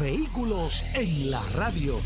Vehículos en la radio.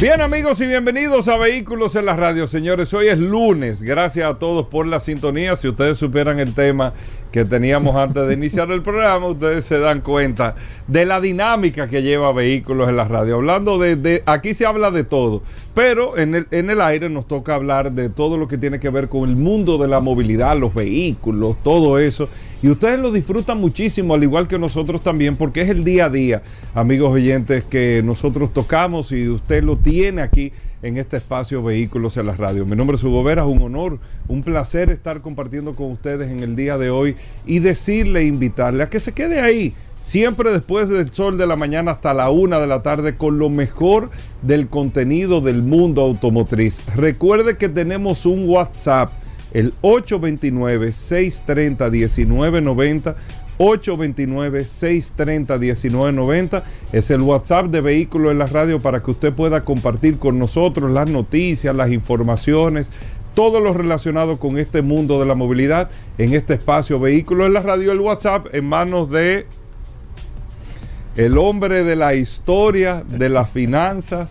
Bien amigos y bienvenidos a Vehículos en la Radio. Señores, hoy es lunes. Gracias a todos por la sintonía. Si ustedes supieran el tema que teníamos antes de iniciar el programa, ustedes se dan cuenta de la dinámica que lleva Vehículos en la Radio. Hablando de, aquí se habla de todo, pero en el aire nos toca hablar de todo lo que tiene que ver con el mundo de la movilidad, los vehículos, todo eso. Y ustedes lo disfrutan muchísimo, al igual que nosotros también, porque es el día a día, amigos oyentes, que nosotros tocamos y usted lo tiene aquí en este espacio Vehículos en la Radio. Mi nombre es Hugo Vera, un honor, un placer estar compartiendo con ustedes en el día de hoy y decirle, invitarle a que se quede ahí. Siempre después del sol de la mañana hasta la una de la tarde con lo mejor del contenido del mundo automotriz. Recuerde que tenemos un WhatsApp, el 829-630-1990. 829-630-1990 es el WhatsApp de Vehículos en la Radio para que usted pueda compartir con nosotros las noticias, las informaciones, todo lo relacionado con este mundo de la movilidad en este espacio Vehículos en la Radio. El WhatsApp en manos de el hombre de la historia, de las finanzas,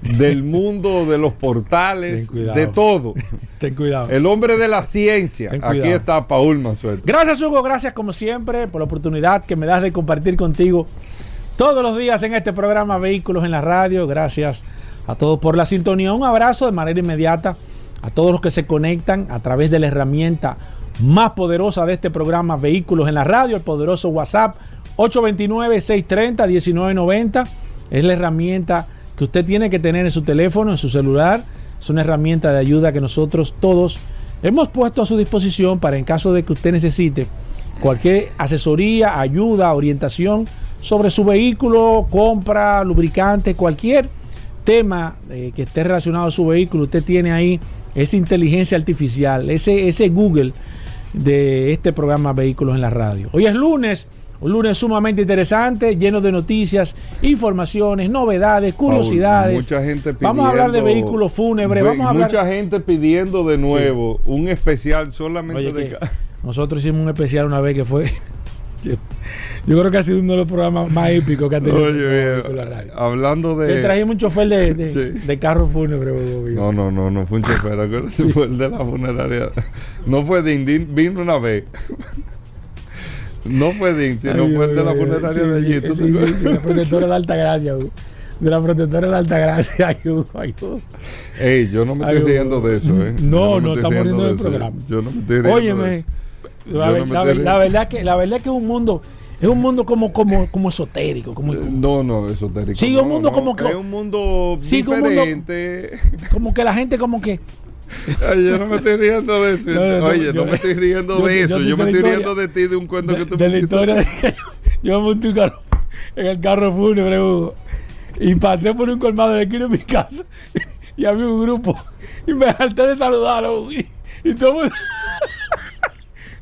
del mundo de los portales, de todo. Ten cuidado. El hombre de la ciencia. Aquí está Paul Mansuel. Gracias, Hugo. Gracias, como siempre, por la oportunidad que me das de compartir contigo todos los días en este programa Vehículos en la Radio. Gracias a todos por la sintonía. Un abrazo de manera inmediata a todos los que se conectan a través de la herramienta más poderosa de este programa Vehículos en la Radio, el poderoso WhatsApp 829-630-1990. Es la herramienta que usted tiene que tener en su teléfono, en su celular. Es una herramienta de ayuda que nosotros todos hemos puesto a su disposición para en caso de que usted necesite cualquier asesoría, ayuda, orientación sobre su vehículo, compra, lubricante, cualquier tema eh, que esté relacionado a su vehículo, usted tiene ahí esa inteligencia artificial, ese, ese Google de este programa Vehículos en la Radio. Hoy es lunes. Un lunes sumamente interesante, lleno de noticias, informaciones, novedades, curiosidades. Paul, mucha gente pidiendo, vamos a hablar de vehículos fúnebres. Vamos a hablar... Mucha gente pidiendo de nuevo sí. un especial solamente Oye, de. Nosotros hicimos un especial una vez que fue. Yo creo que ha sido uno de los programas más épicos que ha tenido Oye, la radio. Hablando de. Te trajimos un chofer de, de, sí. de carro fúnebre. No, no, no, no fue un chofer. Sí. Fue el de la funeraria. No fue de Indín, vino una vez. No fue Dean, sino fue de la funeraria de allí. Sí, sí, sí, sí, la protectora de la Alta Gracia, Hugo. De la protectora de la Alta Gracia. Ay, Hugo, ay, Hugo. Ey, yo no me estoy Ay, riendo de eso, ¿eh? No, no, estamos riendo del programa. Yo no me estoy riendo Óyeme, de eso. La, no la, verdad que, la verdad que es un mundo... Es un mundo como, como, como esotérico. Como, no, no, esotérico. Sí, no, un mundo no. como que. Es un mundo sí, diferente. Como, como que la gente, como que. Ay, yo no me estoy riendo de eso. No, no, Oye, yo, no me estoy riendo yo, de eso. Yo, me estoy riendo de ti, de un cuento de, que tú de me la historia de que yo, me monté un carro, en el carro fúnebre, Hugo, y pasé por un colmado de esquina de mi casa y había un grupo y me salté de saludarlo y, y todo el mundo.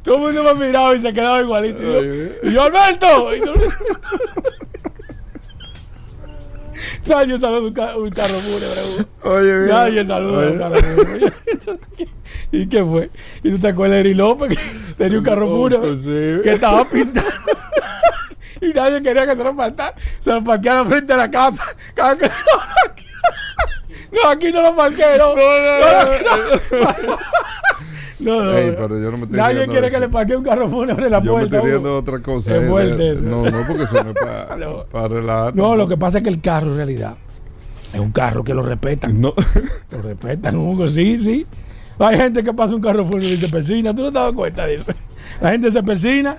todo el mundo me miraba y se quedaba igualito. Y yo, y yo Alberto. Y todo, Nadie saluda un, ca un carro fúnebre. Oye, bien. Nadie saluda un carro fúnebre. ¿Y qué fue? ¿Y tú te acuerdas de Eri López? Que tenía un carro fúnebre sí. que estaba pintado. y nadie quería que se lo faltara. Se lo parqueara frente a la casa. Cada que no, aquí no lo parqué, no. No, no, no. No, no, Ey, pero yo no me estoy Nadie quiere que le parquee un carro fúnebre en la Yo me puerta. estoy riendo otra cosa. Es eh, fuerte de- eso. No, no, porque eso no es para No. pa relajar. No, lo que pasa es que el carro en realidad es un carro que lo respetan. No. Lo respetan, Hugo, sí, sí. Hay gente que pasa un carro fúnebre y se persina. ¿Tú no te das cuenta de eso? La gente se persina.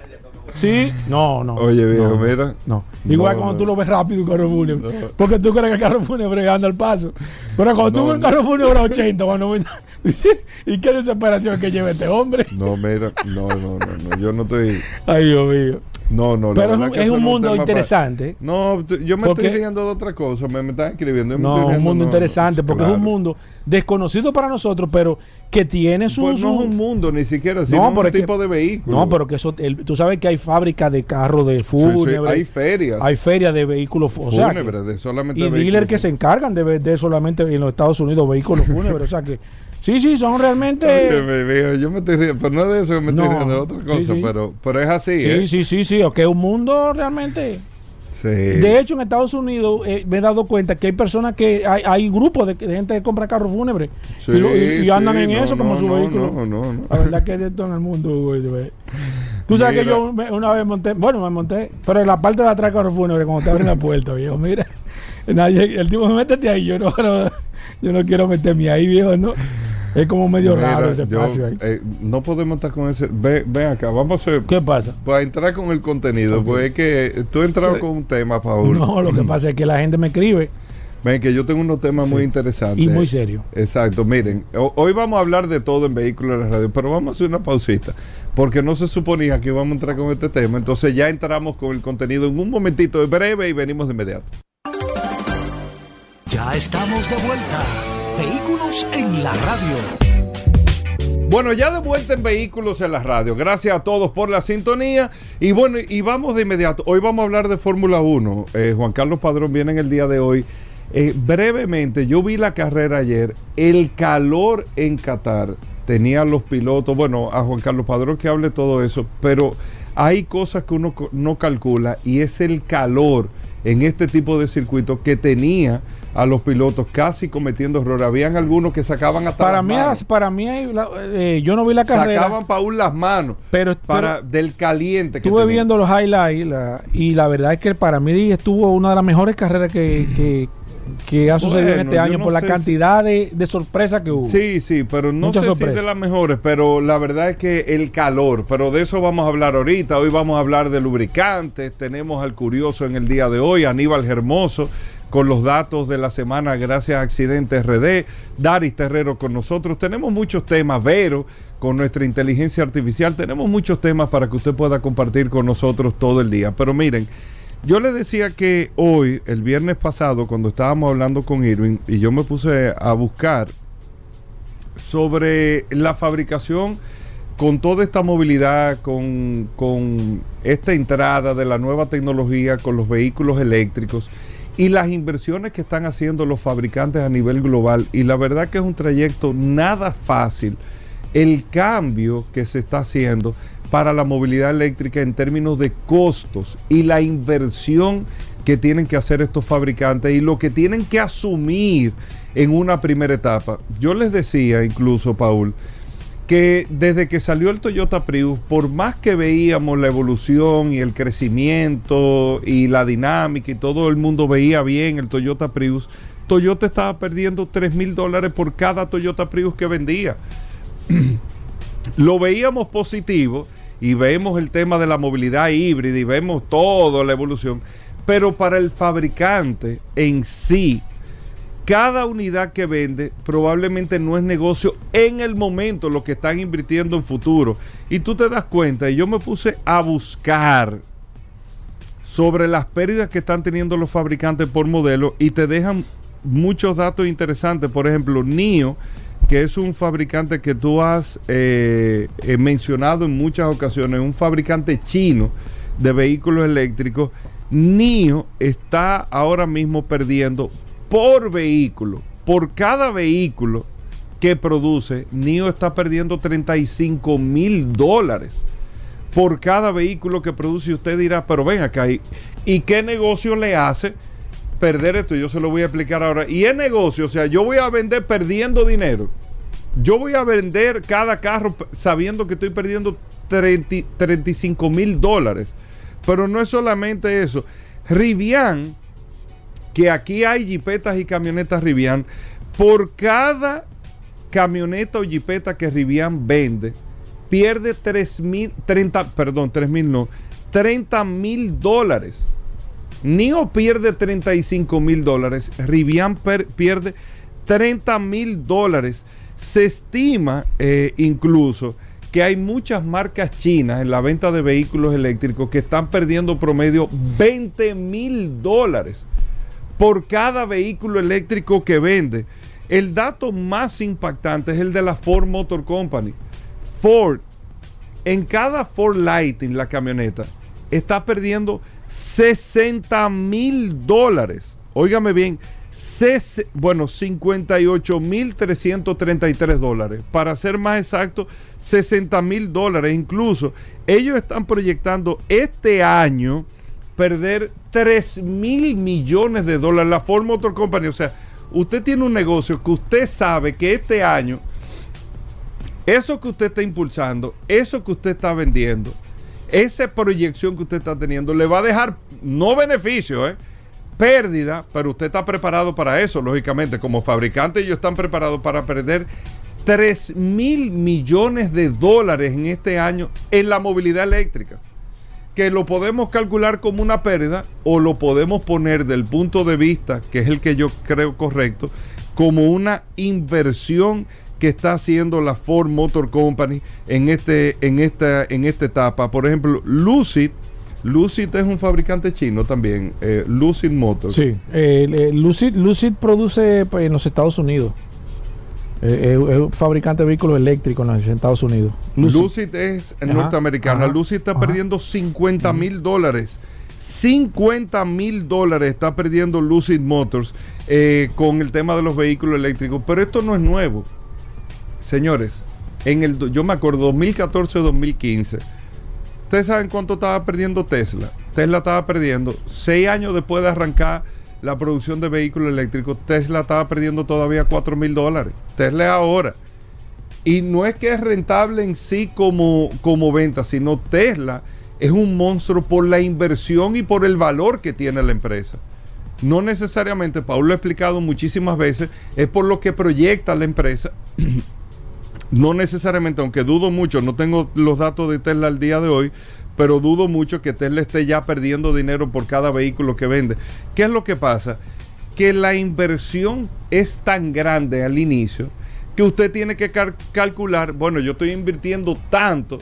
Sí. No, no. Oye, viejo, no, mira. No. Igual No, cuando no. tú lo ves rápido un carro fúnebre. No. Porque tú crees que el carro fúnebre anda al paso. Pero cuando tú No, ves un no. carro fúnebre a 80 o a 90, ¿y qué desesperación que lleva este hombre? No, mira, no, no, no, no, yo no estoy. Ay, Dios mío. No, no, la Pero es un, que es eso un no mundo para- interesante. No, yo me Porque- estoy riendo de otra cosa, me, me están escribiendo. me No, estoy un mundo no, interesante, no, porque es un mundo desconocido para nosotros, pero que tiene su... Pues no es un mundo ni siquiera, sino pero un que- tipo de vehículo. No, pero que eso, el- tú sabes que hay fábricas de carros de Sí, sí, fúnebre, hay ferias hay ferias de vehículos fu- o sea, fúnebres, de solamente y dealers que se fúnebres. encargan de vender solamente en los Estados Unidos vehículos fúnebres. o sea que sí, sí, son Oye, realmente... me yo me estoy riendo, pero no de eso que me No, estoy riendo, de otra cosa, sí. Pero, pero es así, Sí, ¿eh? sí, sí, sí, que un mundo realmente... Sí. De hecho, en Estados Unidos eh, me he dado cuenta que hay personas que hay, hay grupos de, de gente que compra carros fúnebres Sí, y, lo- y- y andan sí, en no, eso como no, su no, vehículo. No, no, no. La verdad que es de todo en el mundo, güey, güey. Tú sabes Mira. que yo me- una vez monté, bueno, me monté, pero en la parte de atrás del carro fúnebre, cuando te abren la puerta, viejo, mira. Nadie, el tipo, métete ahí, yo no, no, yo no quiero meterme ahí, viejo, ¿no? Es como medio Mira, raro ese yo, espacio ahí. eh, no podemos estar con ese. Ve, ven acá, vamos a hacer. ¿Qué pasa? Para entrar con el contenido, pues es que tú has entrado con un tema, Paul. No, lo que pasa es que la gente me escribe Ven, que yo tengo unos temas muy interesantes. y muy serio. Exacto, miren, ho- hoy vamos a hablar de todo en vehículos de la radio, pero vamos a hacer una pausita, porque no se suponía que íbamos a entrar con este tema, entonces ya entramos con el contenido en un momentito breve y venimos de inmediato. Ya estamos de vuelta. Vehículos en la radio. Bueno, ya de vuelta en Vehículos en la Radio. Gracias a todos por la sintonía. Y bueno, y vamos de inmediato. Hoy vamos a hablar de Fórmula 1. Eh, Juan Carlos Padrón viene en el día de hoy. Eh, brevemente, yo vi la carrera ayer. El calor en Qatar tenía los pilotos. Bueno, a Juan Carlos Padrón que hable todo eso. Pero hay cosas que uno no calcula y es el calor en este tipo de circuitos que tenía a los pilotos casi cometiendo errores. Habían algunos que sacaban hasta Para las mí, manos. para mí eh, yo no vi la carrera, sacaban Paul las manos pero, para pero del caliente que estuve viendo los highlights la- y la verdad es que para mí estuvo una de las mejores carreras que, que, que ha sucedido en este año no por la cantidad de, de sorpresas que hubo. Sí, sí, pero no Muchas sé si sorpresas. de las mejores, pero la verdad es que el calor, pero de eso vamos a hablar ahorita. Hoy vamos a hablar de lubricantes. Tenemos al curioso en el día de hoy, Aníbal Hermoso, con los datos de la semana gracias a Accidente RD. Daris Terrero con nosotros. Tenemos muchos temas, Vero, con nuestra inteligencia artificial. Tenemos muchos temas para que usted pueda compartir con nosotros todo el día. Pero miren, yo le decía que hoy, el viernes pasado, cuando estábamos hablando con Irving, y yo me puse a buscar sobre la fabricación con toda esta movilidad, con, con esta entrada de la nueva tecnología, con los vehículos eléctricos y las inversiones que están haciendo los fabricantes a nivel global. Y la verdad que es un trayecto nada fácil el cambio que se está haciendo para la movilidad eléctrica en términos de costos y la inversión que tienen que hacer estos fabricantes y lo que tienen que asumir en una primera etapa. Yo les decía incluso, Paul, que desde que salió el Toyota Prius, por más que veíamos la evolución y el crecimiento y la dinámica y todo el mundo veía bien el Toyota Prius, Toyota estaba perdiendo 3 mil dólares por cada Toyota Prius que vendía. Lo veíamos positivo y vemos el tema de la movilidad híbrida y vemos toda la evolución, pero para el fabricante en sí, cada unidad que vende probablemente no es negocio en el momento lo que están invirtiendo en futuro. Y tú te das cuenta, y yo me puse a buscar sobre las pérdidas que están teniendo los fabricantes por modelo y te dejan muchos datos interesantes. Por ejemplo, NIO, que es un fabricante que tú has eh, eh, mencionado en muchas ocasiones, un fabricante chino de vehículos eléctricos. NIO está ahora mismo perdiendo por vehículo, por cada vehículo que produce, NIO está perdiendo 35 mil dólares por cada vehículo que produce. Usted dirá, pero ven acá, ¿y, ¿y qué negocio le hace perder esto? Yo se lo voy a explicar ahora. Y es negocio, o sea, yo voy a vender perdiendo dinero. Yo voy a vender cada carro sabiendo que estoy perdiendo 30 35 mil dólares. Pero no es solamente eso. Rivian, que aquí hay jipetas y camionetas Rivian, por cada camioneta o jipeta que Rivian vende, pierde 3 mil, 30, perdón, 3 mil no, 30 mil dólares. NIO pierde 35 mil dólares, Rivian pierde 30 mil dólares. Se estima eh, incluso que hay muchas marcas chinas en la venta de vehículos eléctricos que están perdiendo promedio 20 mil dólares por cada vehículo eléctrico que vende. El dato más impactante es el de la Ford Motor Company. Ford, en cada Ford Lightning, la camioneta, está perdiendo 60 mil dólares. Óigame bien, bueno, 58 mil 333 dólares. Para ser más exacto, 60 mil dólares. Incluso ellos están proyectando este año perder 3 mil millones de dólares. La Ford Motor Company, o sea, usted tiene un negocio que usted sabe que este año, eso que usted está impulsando, eso que usted está vendiendo, esa proyección que usted está teniendo, le va a dejar no beneficio, ¿eh? pérdida, pero usted está preparado para eso, lógicamente. Como fabricante, ellos están preparados para perder 3 mil millones de dólares en este año en la movilidad eléctrica. Que lo podemos calcular como una pérdida o lo podemos poner del punto de vista, que es el que yo creo correcto, como una inversión que está haciendo la Ford Motor Company en, este, en, esta, en esta etapa. Por ejemplo, Lucid Lucid es un fabricante chino también, eh, Lucid Motors. Sí, eh, Lucid, Lucid produce pues, en los Estados Unidos. Eh, es un fabricante de vehículos eléctricos en los Estados Unidos. Lucid, es norteamericana. Lucid está perdiendo 50 mil dólares. 50 mil dólares está perdiendo Lucid Motors con el tema de los vehículos eléctricos. Pero esto no es nuevo. Señores, en el, yo me acuerdo 2014-2015 ¿Ustedes saben cuánto estaba perdiendo Tesla? Tesla estaba perdiendo, seis años después de arrancar la producción de vehículos eléctricos, Tesla estaba perdiendo todavía 4 mil dólares. Tesla es ahora. Y no es que es rentable en sí como, como venta, sino Tesla es un monstruo por la inversión y por el valor que tiene la empresa. No necesariamente, Paulo lo ha explicado muchísimas veces, es por lo que proyecta la empresa no necesariamente, aunque dudo mucho, no tengo los datos de Tesla al día de hoy, pero dudo mucho que Tesla esté ya perdiendo dinero por cada vehículo que vende. ¿Qué es lo que pasa? Que la inversión es tan grande al inicio que usted tiene que calcular, bueno, yo estoy invirtiendo tanto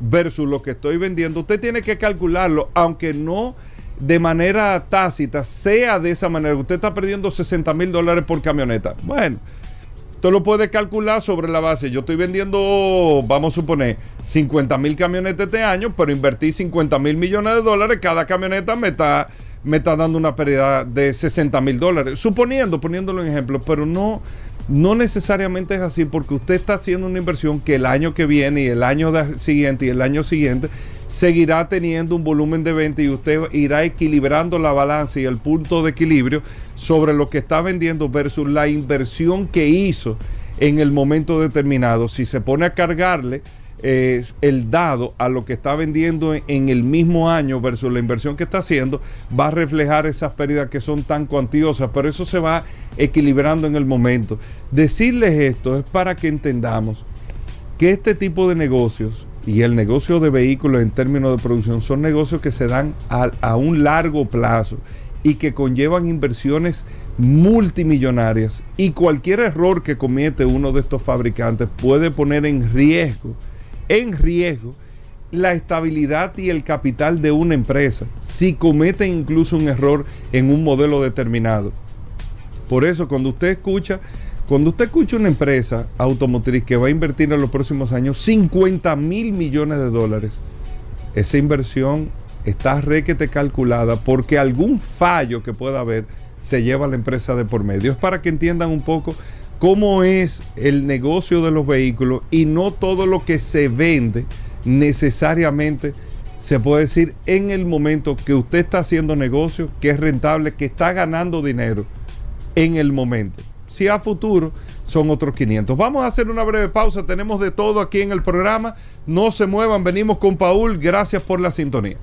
versus lo que estoy vendiendo, usted tiene que calcularlo, aunque no de manera tácita sea de esa manera. Usted está perdiendo 60 mil dólares por camioneta. Bueno, Usted lo puede calcular sobre la base. Yo estoy vendiendo, vamos a suponer, 50 mil camionetas este año, pero invertí 50 mil millones de dólares. Cada camioneta me está, me está dando una pérdida de 60 mil dólares. Suponiendo, poniéndolo en ejemplo, pero no, no necesariamente es así porque usted está haciendo una inversión que el año que viene y el año siguiente y el año siguiente seguirá teniendo un volumen de venta y usted irá equilibrando la balanza y el punto de equilibrio sobre lo que está vendiendo versus la inversión que hizo en el momento determinado. Si se pone a cargarle eh, el dado a lo que está vendiendo en, el mismo año versus la inversión que está haciendo, va a reflejar esas pérdidas que son tan cuantiosas, pero eso se va equilibrando en el momento. Decirles esto es para que entendamos que este tipo de negocios y el negocio de vehículos en términos de producción son negocios que se dan a, un largo plazo y que conllevan inversiones multimillonarias y cualquier error que comete uno de estos fabricantes puede poner en riesgo, en riesgo la estabilidad y el capital de una empresa si cometen incluso un error en un modelo determinado. Por eso cuando usted escucha cuando usted escucha una empresa automotriz que va a invertir en los próximos años 50 mil millones de dólares, esa inversión está requete calculada porque algún fallo que pueda haber se lleva a la empresa de por medio. Es para que entiendan un poco cómo es el negocio de los vehículos y no todo lo que se vende necesariamente se puede decir en el momento que usted está haciendo negocio, que es rentable, que está ganando dinero en el momento. Si a futuro son otros 500. Vamos a hacer una breve pausa. Tenemos de todo aquí en el programa. No se muevan. Venimos con Paul. Gracias por la sintonía.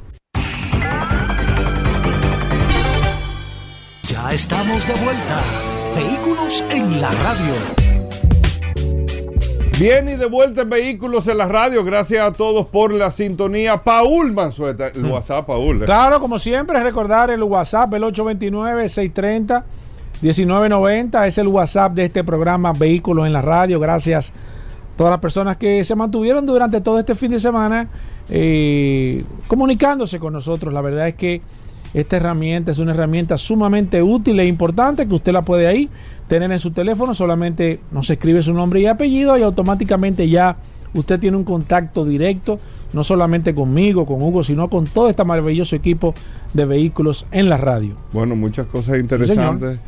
Ya estamos de vuelta. Vehículos en la radio. Bien y de vuelta en Vehículos en la radio. Gracias a todos por la sintonía. Paul Manzueta, el mm. WhatsApp, Paul. ¿eh? Claro, como siempre, recordar el WhatsApp, el 829 630 1990 es el WhatsApp de este programa Vehículos en la Radio. Gracias a todas las personas que se mantuvieron durante todo este fin de semana eh, comunicándose con nosotros. La verdad es que esta herramienta es una herramienta sumamente útil e importante que usted la puede ahí tener en su teléfono. Solamente nos escribe su nombre y apellido y automáticamente ya usted tiene un contacto directo, no solamente conmigo, con Hugo, sino con todo este maravilloso equipo de vehículos en la radio. Bueno, muchas cosas interesantes.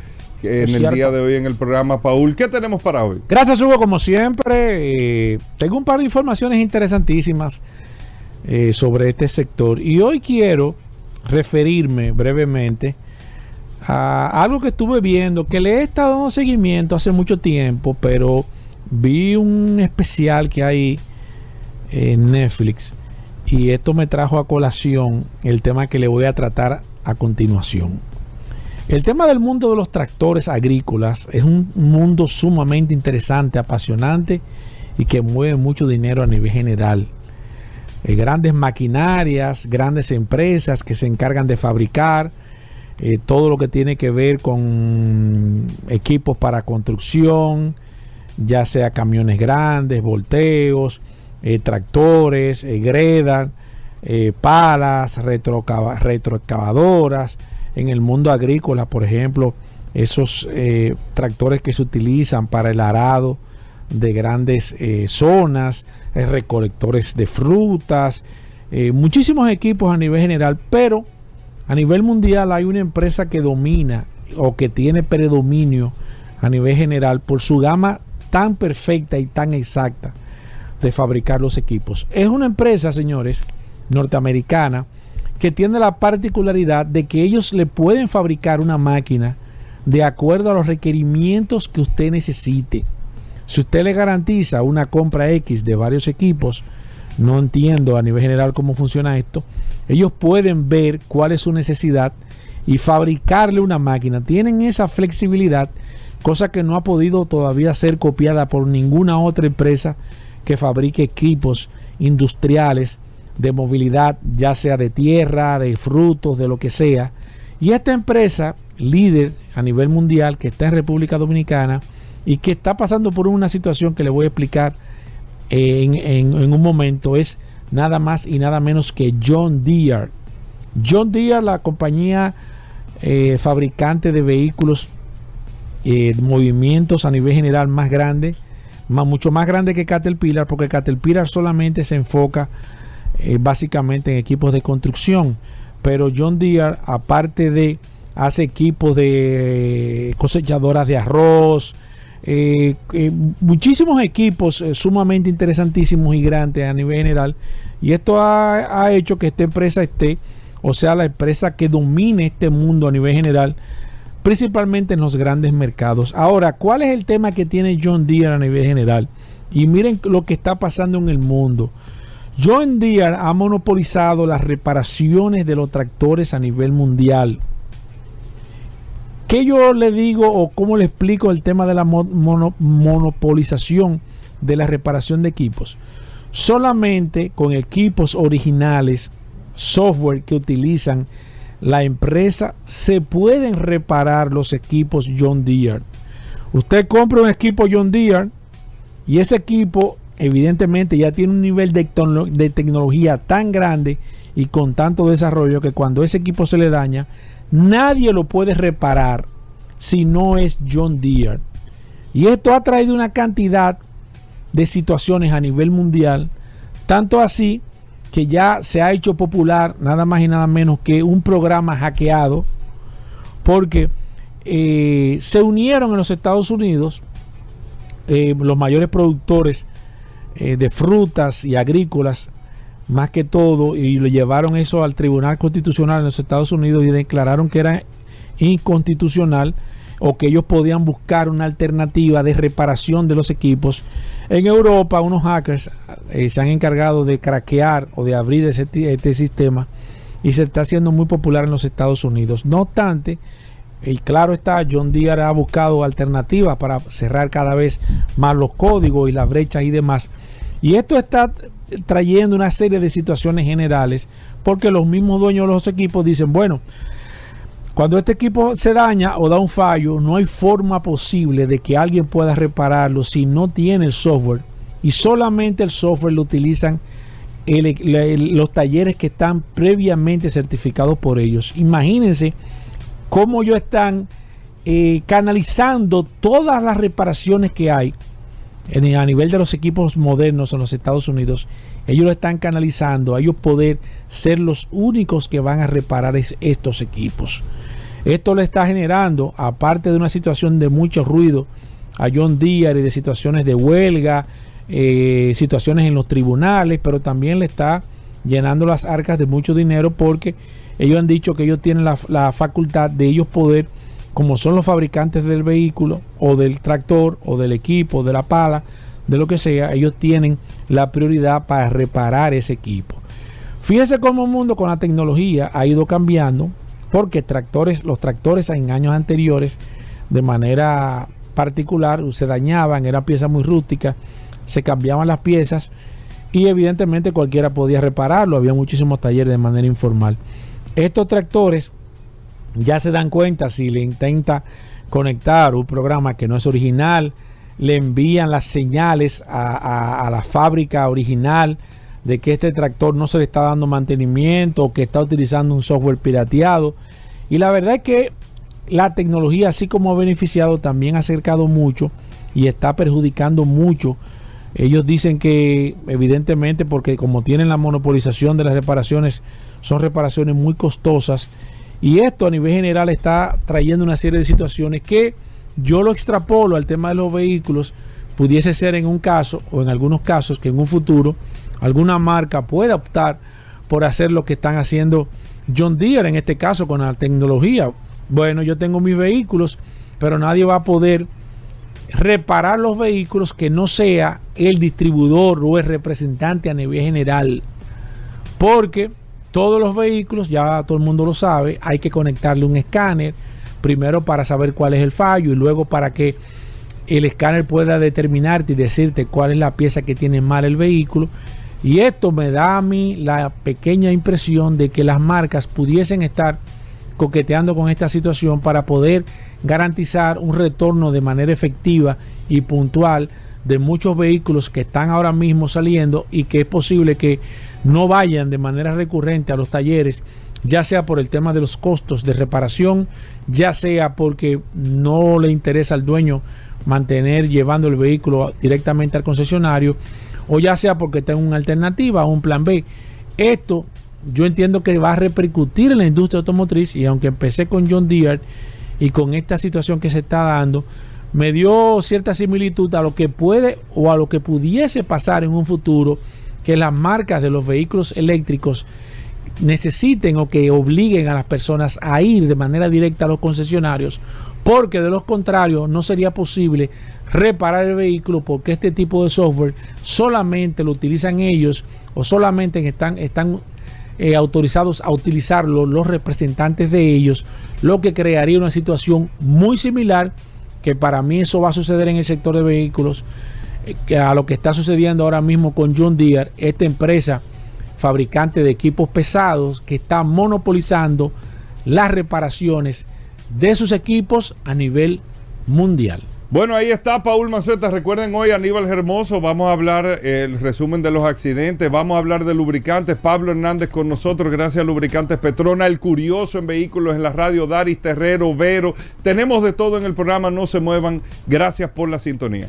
En el día de hoy en el programa, Paul, ¿qué tenemos para hoy? Gracias, Hugo, como siempre. Eh, tengo un par de informaciones interesantísimas eh, sobre este sector. Y hoy quiero referirme brevemente a algo que estuve viendo, que le he estado dando seguimiento hace mucho tiempo, pero vi un especial que hay en Netflix y esto me trajo a colación el tema que le voy a tratar a continuación. El tema del mundo de los tractores agrícolas es un mundo sumamente interesante, apasionante y que mueve mucho dinero a nivel general. Eh, grandes maquinarias, grandes empresas que se encargan de fabricar eh, todo lo que tiene que ver con equipos para construcción, ya sea camiones grandes, volteos, eh, tractores, gredas, palas, retroexcavadoras. En el mundo agrícola, por ejemplo, esos tractores que se utilizan para el arado de grandes zonas, recolectores de frutas, eh, muchísimos equipos a nivel general, pero a nivel mundial hay una empresa que domina o que tiene predominio a nivel general por su gama tan perfecta y tan exacta de fabricar los equipos. Es una empresa, señores, norteamericana, que tiene la particularidad de que ellos le pueden fabricar una máquina de acuerdo a los requerimientos que usted necesite. Si usted le garantiza una compra X de varios equipos, no entiendo a nivel general cómo funciona esto, ellos pueden ver cuál es su necesidad y fabricarle una máquina. Tienen esa flexibilidad, cosa que no ha podido todavía ser copiada por ninguna otra empresa que fabrique equipos industriales de movilidad, ya sea de tierra, de frutos, de lo que sea. Y esta empresa, líder a nivel mundial, que está en República Dominicana, y que está pasando por una situación que le voy a explicar en, un momento es nada más y nada menos que John Deere. John Deere, la compañía eh, fabricante de vehículos eh, movimientos a nivel general más grande, más, mucho más grande que Caterpillar, porque Caterpillar solamente se enfoca eh, básicamente en equipos de construcción. Pero John Deere, aparte de, hace equipos de cosechadoras de arroz, eh, eh, muchísimos equipos eh, sumamente interesantísimos y grandes a nivel general. Y esto ha, hecho que esta empresa esté, o sea, la empresa que domine este mundo a nivel general, principalmente en los grandes mercados. Ahora, ¿cuál es el tema que tiene John Deere a nivel general? Y miren lo que está pasando en el mundo. John Deere ha monopolizado las reparaciones de los tractores a nivel mundial. ¿Qué yo le digo o cómo le explico el tema de la monopolización de la reparación de equipos? Solamente con equipos originales, software que utilizan la empresa, se pueden reparar los equipos John Deere. Usted compra un equipo John Deere y ese equipo evidentemente ya tiene un nivel de, tecnología tan grande y con tanto desarrollo que cuando ese equipo se le daña, Nadie lo puede reparar si no es John Deere. Y esto ha traído una cantidad de situaciones a nivel mundial, tanto así que ya se ha hecho popular nada más y nada menos que un programa hackeado, porque eh, se unieron en los Estados Unidos eh, los mayores productores eh, de frutas y agrícolas más que todo, y lo llevaron eso al Tribunal Constitucional en los Estados Unidos y declararon que era inconstitucional o que ellos podían buscar una alternativa de reparación de los equipos. En Europa, unos hackers eh, se han encargado de craquear o de abrir ese, este sistema y se está haciendo muy popular en los Estados Unidos. No obstante, y claro está, John Deere ha buscado alternativas para cerrar cada vez más los códigos y las brechas y demás. Y esto está trayendo una serie de situaciones generales porque los mismos dueños de los equipos dicen, bueno, cuando este equipo se daña o da un fallo, no hay forma posible de que alguien pueda repararlo si no tiene el software y solamente el software lo utilizan los talleres que están previamente certificados por ellos. Imagínense cómo ellos están eh, canalizando todas las reparaciones que hay a nivel de los equipos modernos en los Estados Unidos. Ellos lo están canalizando a ellos poder ser los únicos que van a reparar estos equipos. Esto le está generando, aparte de una situación de mucho ruido a John Deere y de situaciones de huelga, eh, situaciones en los tribunales, pero también le está llenando las arcas de mucho dinero porque ellos han dicho que ellos tienen la, facultad de ellos poder, como son los fabricantes del vehículo o del tractor o del equipo, de la pala, de lo que sea, ellos tienen la prioridad para reparar ese equipo. Fíjese cómo el mundo con la tecnología ha ido cambiando, porque tractores, los tractores en años anteriores, de manera particular, se dañaban, era pieza muy rústica se cambiaban las piezas y evidentemente cualquiera podía repararlo, había muchísimos talleres de manera informal. Estos tractores ya se dan cuenta si le intenta conectar un programa que no es original, le envían las señales a, la fábrica original de que este tractor no se le está dando mantenimiento o que está utilizando un software pirateado. Y la verdad es que la tecnología, así como ha beneficiado, también ha acercado mucho y está perjudicando mucho ellos dicen que evidentemente porque como tienen la monopolización de las reparaciones, son reparaciones muy costosas y esto a nivel general está trayendo una serie de situaciones que yo lo extrapolo al tema de los vehículos, pudiese ser en un caso o en algunos casos que en un futuro alguna marca pueda optar por hacer lo que están haciendo John Deere en este caso con la tecnología. Bueno, yo tengo mis vehículos, pero nadie va a poder reparar los vehículos que no sea el distribuidor o el representante a nivel general. Porque todos los vehículos, ya todo el mundo lo sabe, hay que conectarle un escáner, primero para saber cuál es el fallo y luego para que el escáner pueda determinarte y decirte cuál es la pieza que tiene mal el vehículo. Y esto me da a mí la pequeña impresión de que las marcas pudiesen estar coqueteando con esta situación para poder garantizar un retorno de manera efectiva y puntual de muchos vehículos que están ahora mismo saliendo y que es posible que no vayan de manera recurrente a los talleres, ya sea por el tema de los costos de reparación, ya sea porque no le interesa al dueño mantener llevando el vehículo directamente al concesionario, o ya sea porque tenga una alternativa, un plan B. Esto yo entiendo que va a repercutir en la industria automotriz y aunque empecé con John Deere y con esta situación que se está dando, me dio cierta similitud a lo que puede o a lo que pudiese pasar en un futuro que las marcas de los vehículos eléctricos necesiten o que obliguen a las personas a ir de manera directa a los concesionarios, porque de lo contrario no sería posible reparar el vehículo porque este tipo de software solamente lo utilizan ellos o solamente están, están eh, autorizados a utilizarlo los representantes de ellos, lo que crearía una situación muy similar, que para mí eso va a suceder en el sector de vehículos, eh, a lo que está sucediendo ahora mismo con John Deere, esta empresa fabricante de equipos pesados que está monopolizando las reparaciones de sus equipos a nivel mundial. Bueno, ahí está Paul Maceta. Recuerden hoy Aníbal Hermoso. Vamos a hablar el resumen de los accidentes. Vamos a hablar de lubricantes. Pablo Hernández con nosotros. Gracias a Lubricantes Petrona. El curioso en vehículos en la radio. Daris Terrero, Vero. Tenemos de todo en el programa. No se muevan. Gracias por la sintonía.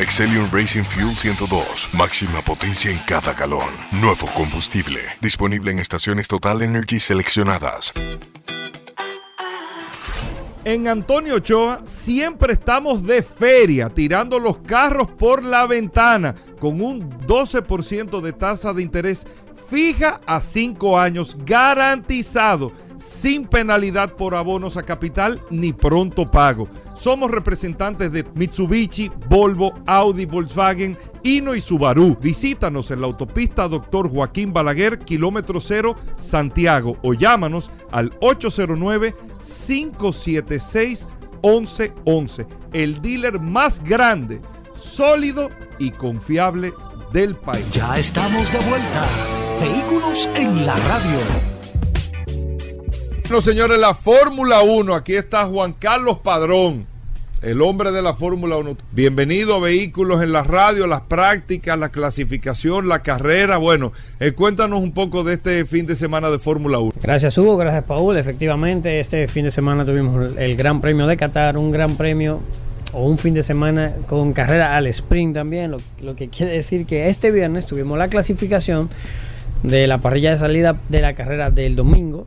Excelium Racing Fuel 102. Máxima potencia en cada galón. Nuevo combustible. Disponible en estaciones Total Energy seleccionadas. En Antonio Ochoa siempre estamos de feria, tirando los carros por la ventana, con un 12% de tasa de interés fija a 5 años, garantizado sin penalidad por abonos a capital ni pronto pago. Somos representantes de Mitsubishi, Volvo, Audi, Volkswagen, Hino y Subaru. Visítanos en la autopista Dr. Joaquín Balaguer, kilómetro cero, Santiago, o llámanos al 809-576-1111. El dealer más grande, sólido y confiable del país. Ya estamos de vuelta. Vehículos en la radio. Bueno, señores, la Fórmula 1. Aquí está Juan Carlos Padrón, el hombre de la Fórmula 1. Bienvenido a Vehículos en la Radio, las prácticas, la clasificación, la carrera. Bueno, eh, cuéntanos un poco de este fin de semana de Fórmula 1. Gracias Hugo, gracias Paul. Efectivamente, este fin de semana tuvimos el Gran Premio de Qatar, un gran premio o un fin de semana con carrera al sprint también, lo, lo que quiere decir que este viernes tuvimos la clasificación de la parrilla de salida de la carrera del domingo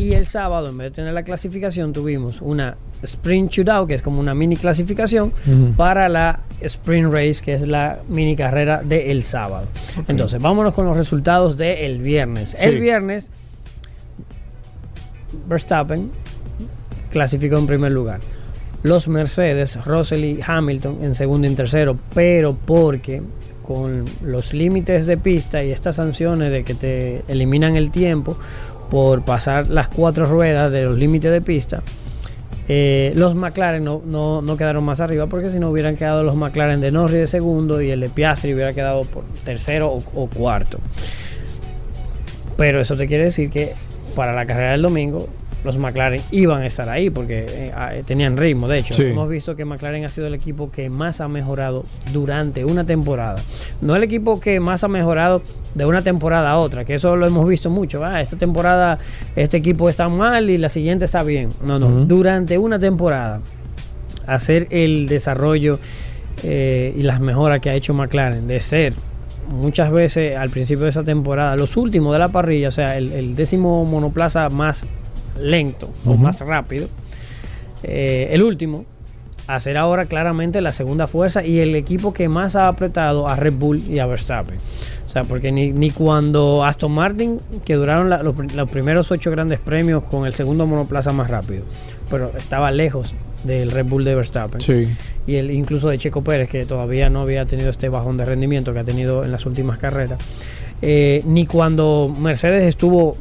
y el sábado, en vez de tener la clasificación, tuvimos una sprint shootout, que es como una mini clasificación, para la sprint race, que es la mini carrera del sábado. Entonces, vámonos con los resultados del viernes. El viernes, Verstappen clasificó en primer lugar. Los Mercedes, Russell y Hamilton en segundo y en tercero, pero porque con los límites de pista y estas sanciones de que te eliminan el tiempo por pasar las cuatro ruedas de los límites de pista, eh, los McLaren no, no- no quedaron más arriba porque si no hubieran quedado los McLaren de Norris de segundo y el de Piastri hubiera quedado por tercero o, o cuarto. Pero eso te quiere decir que para la carrera del domingo los McLaren iban a estar ahí porque eh, ah, tenían ritmo. De hecho, Sí. hemos visto que McLaren ha sido el equipo que más ha mejorado durante una temporada. No el equipo que más ha mejorado de una temporada a otra, que eso lo hemos visto mucho. Ah, esta temporada este equipo está mal y la siguiente está bien. No, no. Durante una temporada hacer el desarrollo eh, y las mejoras que ha hecho McLaren de ser muchas veces al principio de esa temporada los últimos de la parrilla, o sea, el, el décimo monoplaza más lento o más rápido, eh, el último, hacer ahora claramente la segunda fuerza y el equipo que más ha apretado a Red Bull y a Verstappen. O sea, porque ni, ni cuando Aston Martin, que duraron la- los, pr- los primeros ocho grandes premios con el segundo monoplaza más rápido, pero estaba lejos del Red Bull de Verstappen Sí. y el incluso de Checo Pérez, que todavía no había tenido este bajón de rendimiento que ha tenido en las últimas carreras, eh, ni cuando Mercedes estuvo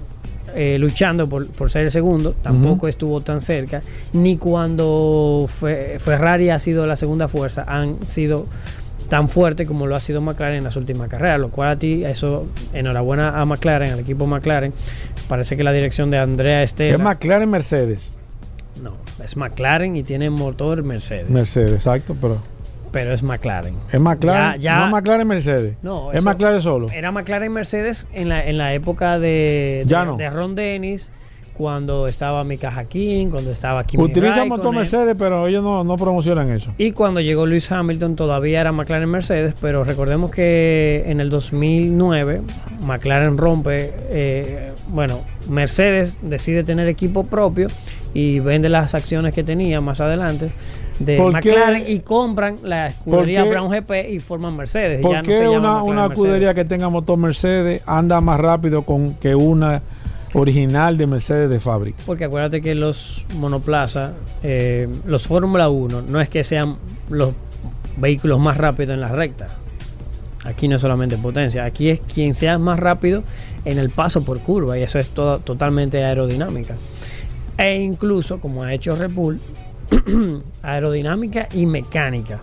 eh, luchando por, por ser el segundo, tampoco estuvo tan cerca, ni cuando Fe- Ferrari ha sido la segunda fuerza, han sido tan fuerte como lo ha sido McLaren en las últimas carreras, lo cual a ti, eso, enhorabuena a McLaren, al equipo McLaren, parece que la dirección de Andrea Estela, Es McLaren Mercedes. no, es McLaren y tiene motor Mercedes, Mercedes, exacto, pero pero es McLaren. es McLaren. Ya- ya- no McLaren Mercedes. No, es McLaren solo. Era McLaren Mercedes en la, en la época de, Ya no. de Ron Dennis, cuando estaba Mika Hakkinen, cuando estaba Kimi Utilizan motor Mercedes, pero ellos no, no promocionan eso. Y cuando llegó Lewis Hamilton todavía era McLaren Mercedes, pero recordemos que en el 2009 McLaren rompe, eh, bueno, Mercedes decide tener equipo propio y vende las acciones que tenía más adelante de. McLaren y compran la escudería? Brown GP y forman Mercedes. ¿Por no qué una, una escudería que tenga motor Mercedes anda más rápido con que una original de Mercedes de fábrica? Porque acuérdate que los monoplaza, eh, los Fórmula 1, no es que sean los vehículos más rápidos en la recta. Aquí no es solamente potencia, aquí es quien sea más rápido en el paso por curva y eso es todo, totalmente aerodinámica. E incluso, como ha hecho Red Bull, aerodinámica y mecánica.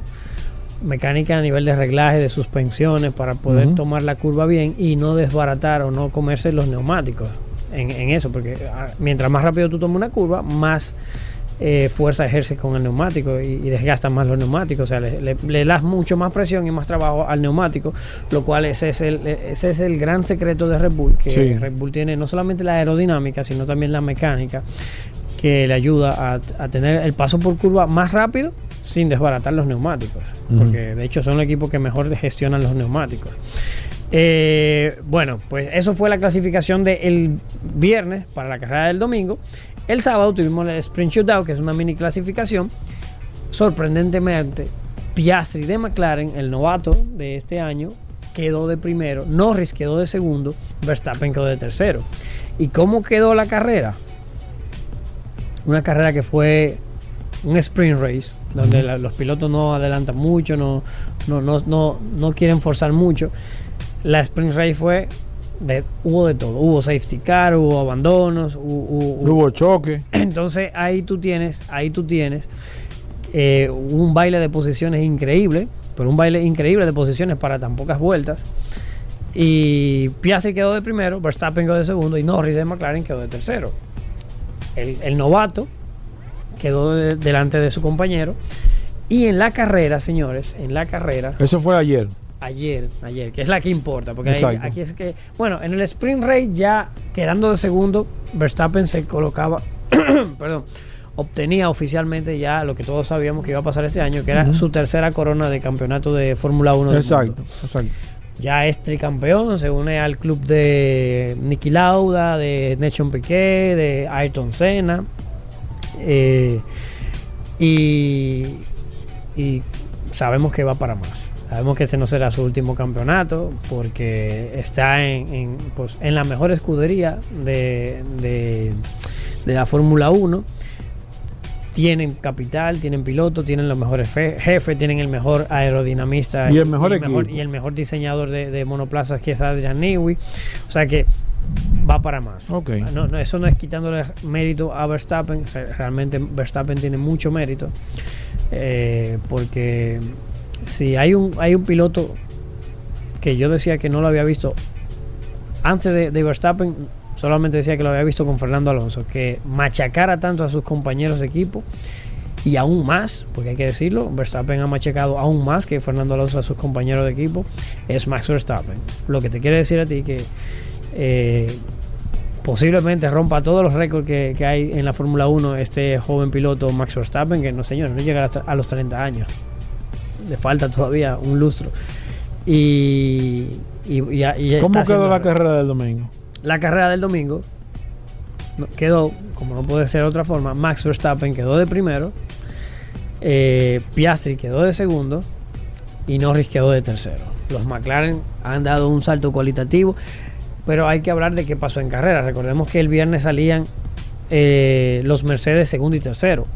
Mecánica a nivel de reglaje, de suspensiones, para poder tomar la curva bien y no desbaratar o no comerse los neumáticos en, en eso, porque ah, mientras más rápido tú tomas una curva, más eh, fuerza ejerces con el neumático y, y desgastas más los neumáticos, o sea, le, le- le das mucho más presión y más trabajo al neumático, lo cual ese es el, ese es el gran secreto de Red Bull, que Sí. Red Bull tiene no solamente la aerodinámica, sino también la mecánica que le ayuda a, a tener el paso por curva más rápido sin desbaratar los neumáticos, porque de hecho son el equipo que mejor gestionan los neumáticos. Eh, bueno, pues eso fue la clasificación del viernes para la carrera del domingo. El sábado tuvimos el Sprint Shootout, que es una mini clasificación. Sorprendentemente, Piastri de McLaren, el novato de este año, quedó de primero. Norris quedó de segundo. Verstappen quedó de tercero. ¿Y cómo quedó la carrera? Una carrera que fue un sprint race, donde la- los pilotos no adelantan mucho, no, no, no, no, no quieren forzar mucho. La sprint race fue, de, hubo de todo, hubo safety car, hubo abandonos, hu- hu- hu- Hubo choque. entonces ahí tú tienes, ahí tú tienes eh, un baile de posiciones increíble, pero un baile increíble de posiciones para tan pocas vueltas. Y Piastri quedó de primero, Verstappen quedó de segundo y Norris de McLaren quedó de tercero. El, el novato quedó de- delante de su compañero. Y en la carrera, señores, en la carrera, Eso fue ayer. ayer, ayer, que es la que importa, porque ahí- aquí es que, bueno, en el sprint race ya quedando de segundo, Verstappen se colocaba, perdón, obtenía oficialmente ya lo que todos sabíamos que iba a pasar este año, que era su tercera corona de campeonato de Fórmula 1 del Exacto, mundo. exacto. Ya es tricampeón, se une al club de Niki Lauda, de Nelson Piquet, de Ayrton Senna. eh, y, y sabemos que va para más. Sabemos que ese no será su último campeonato porque está en, pues, en la mejor escudería de, de- de la Fórmula 1. Tienen capital, tienen piloto, tienen los mejores fe- jefes, tienen el mejor aerodinamista Y el mejor equipo. y el mejor diseñador de, de monoplazas que es Adrian Newey. O sea que va para más. Ok. No, no, eso no es quitándole mérito a Verstappen. Re- Realmente Verstappen tiene mucho mérito. eh, porque si hay un, hay un piloto que yo decía que no lo había visto antes de, de Verstappen, solamente decía que lo había visto con Fernando Alonso, que machacara tanto a sus compañeros de equipo y aún más, porque hay que decirlo, Verstappen ha machacado aún más que Fernando Alonso a sus compañeros de equipo, es Max Verstappen. Lo que te quiere decir a ti que eh, posiblemente rompa todos los récords que, que hay en la Fórmula 1 este joven piloto Max Verstappen, que no señor, no llega hasta a los 30 años. Le falta todavía un lustro. Y, y, y- ¿Cómo quedó la carrera del domingo? La carrera del domingo quedó, como no puede ser de otra forma, Max Verstappen quedó de primero, eh, Piastri quedó de segundo y Norris quedó de tercero. Los McLaren han dado un salto cualitativo, pero hay que hablar de qué pasó en carrera. Recordemos que el viernes salían eh, los Mercedes segundo y tercero.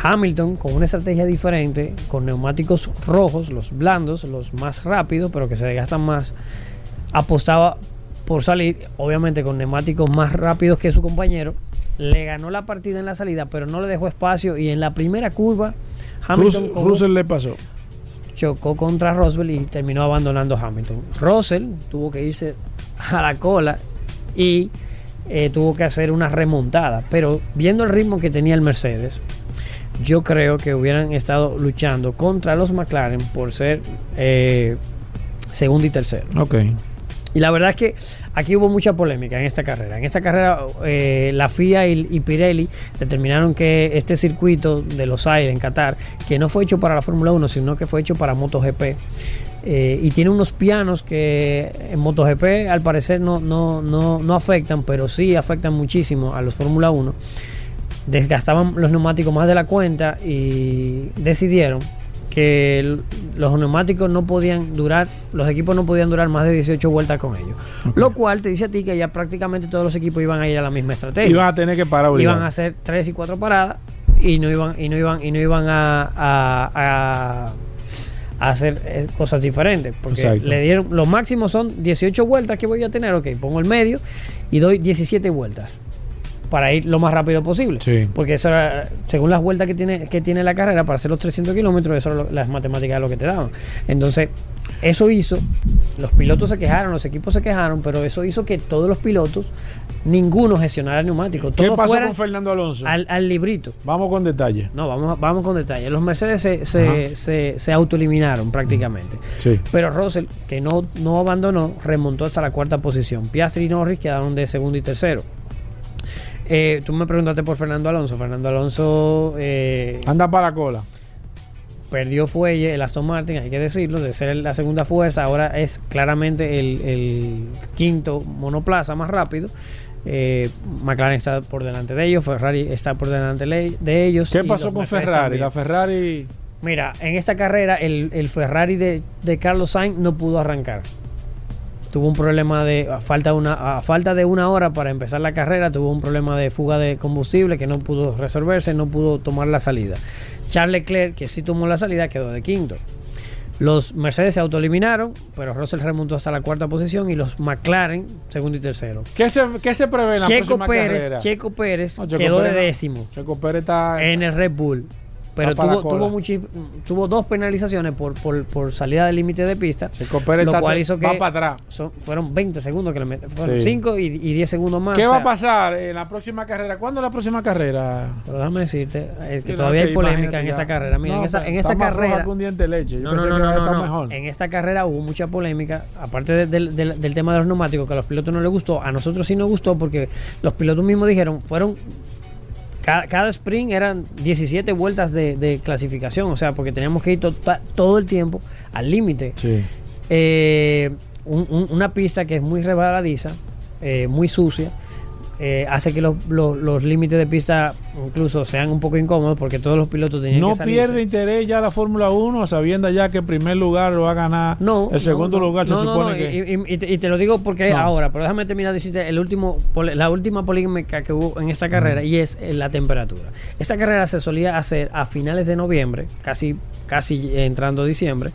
Hamilton con una estrategia diferente, con neumáticos rojos, los blandos, los más rápidos, pero que se desgastan más, apostaba por salir, obviamente con neumáticos más rápidos que su compañero. Le ganó la partida en la salida, pero no le dejó espacio. Y en la primera curva, Hamilton Russell le pasó. chocó contra Roswell y terminó abandonando Hamilton. Russell tuvo que irse a la cola y eh, tuvo que hacer una remontada. Pero viendo el ritmo que tenía el Mercedes, yo creo que hubieran estado luchando contra los McLaren por ser eh, segundo y tercero. Ok. Y la verdad es que aquí hubo mucha polémica en esta carrera. En esta carrera eh, la FIA y, Pirelli determinaron que este circuito de Los Aires en Qatar, que no fue hecho para la Fórmula 1, sino que fue hecho para MotoGP, eh, y tiene unos pianos que en MotoGP al parecer no, no, no, no afectan, pero sí afectan muchísimo a los Fórmula 1. Desgastaban los neumáticos más de la cuenta y decidieron que los neumáticos no podían durar, los equipos no podían durar más de 18 vueltas con ellos. Lo cual te dice a ti que ya prácticamente todos los equipos iban a ir a la misma estrategia. Iban a tener que parar obligado. iban a hacer tres y cuatro paradas y no iban y no iban y no iban a, a- hacer eh, cosas diferentes porque Exacto. le dieron los máximos son 18 vueltas que voy a tener ok pongo el medio y doy 17 vueltas para ir lo más rápido posible Sí. porque eso era, según las vueltas que tiene que tiene la carrera para hacer los 300 kilómetros eso era lo- las matemáticas lo que te daban entonces eso hizo los pilotos se quejaron los equipos se quejaron pero eso hizo que todos los pilotos ninguno gestionara el neumático ¿Qué todos pasó con Fernando Alonso? al, al librito. Vamos con detalle. No, vamos, vamos con detalle. Los Mercedes se, se, se, se autoeliminaron prácticamente. Sí. Pero Russell, que no, no abandonó, remontó hasta la cuarta posición. Piastri y Norris quedaron de segundo y tercero. Eh, tú me preguntaste por Fernando Alonso. Fernando Alonso eh, Anda para la cola. perdió fuelle el Aston Martin, hay que decirlo, de ser la segunda fuerza, ahora es claramente el, el quinto monoplaza más rápido. Eh, McLaren está por delante de ellos, Ferrari está por delante de ellos. ¿Qué pasó con Mercedes Ferrari? también. La Ferrari. Mira, en esta carrera el, el Ferrari de, de Carlos Sainz no pudo arrancar. Tuvo un problema de a falta de una a falta de una hora para empezar la carrera tuvo un problema de fuga de combustible que no pudo resolverse no pudo tomar la salida. Charles Leclerc que sí tomó la salida quedó de quinto. Los Mercedes se autoeliminaron pero Russell remontó hasta la cuarta posición y los McLaren segundo y tercero. ¿Qué se, qué se prevé en la Checo próxima Pérez carrera? Checo Pérez No, Checo quedó Pérez de décimo. Checo Pérez está en el Red Bull. Pero tuvo, tuvo, tuvo dos penalizaciones por, por, por salida del límite de pista. Checo Pérez lo cual hizo que va para atrás. son- fueron 20 segundos que le met- Fueron Sí. 5 y, y 10 segundos más. ¿Qué o va a pasar en la próxima carrera? ¿Cuándo es la próxima carrera? Pero déjame decirte es que Sí, todavía hay polémica en ya. esta carrera. Mira, No, en esa, pero en esta carrera. que un diente leche. Yo No, pensé no, no, que no, no, mejor. En esta carrera hubo mucha polémica. Aparte de- del tema de los neumáticos, que a los pilotos no les gustó, a nosotros sí nos gustó porque los pilotos mismos dijeron, fueron. Cada, cada sprint eran 17 vueltas de, de clasificación, o sea, porque teníamos que ir to- todo el tiempo al límite. Sí. Eh, un- un- una pista que es muy rebaladiza, eh, muy sucia, eh, hace que los, los- los límites de pista incluso sean un poco incómodos porque todos los pilotos tenían No que salirse. pierde interés ya la Fórmula 1 sabiendo ya que el primer lugar lo va a ganar. No, el segundo no, lugar no, se no, supone que. y, te, y te lo digo porque ahora, pero déjame terminar de decirte el último, la última polémica que hubo en esta carrera y es eh, la temperatura. Esta carrera se solía hacer a finales de noviembre, casi, casi entrando diciembre.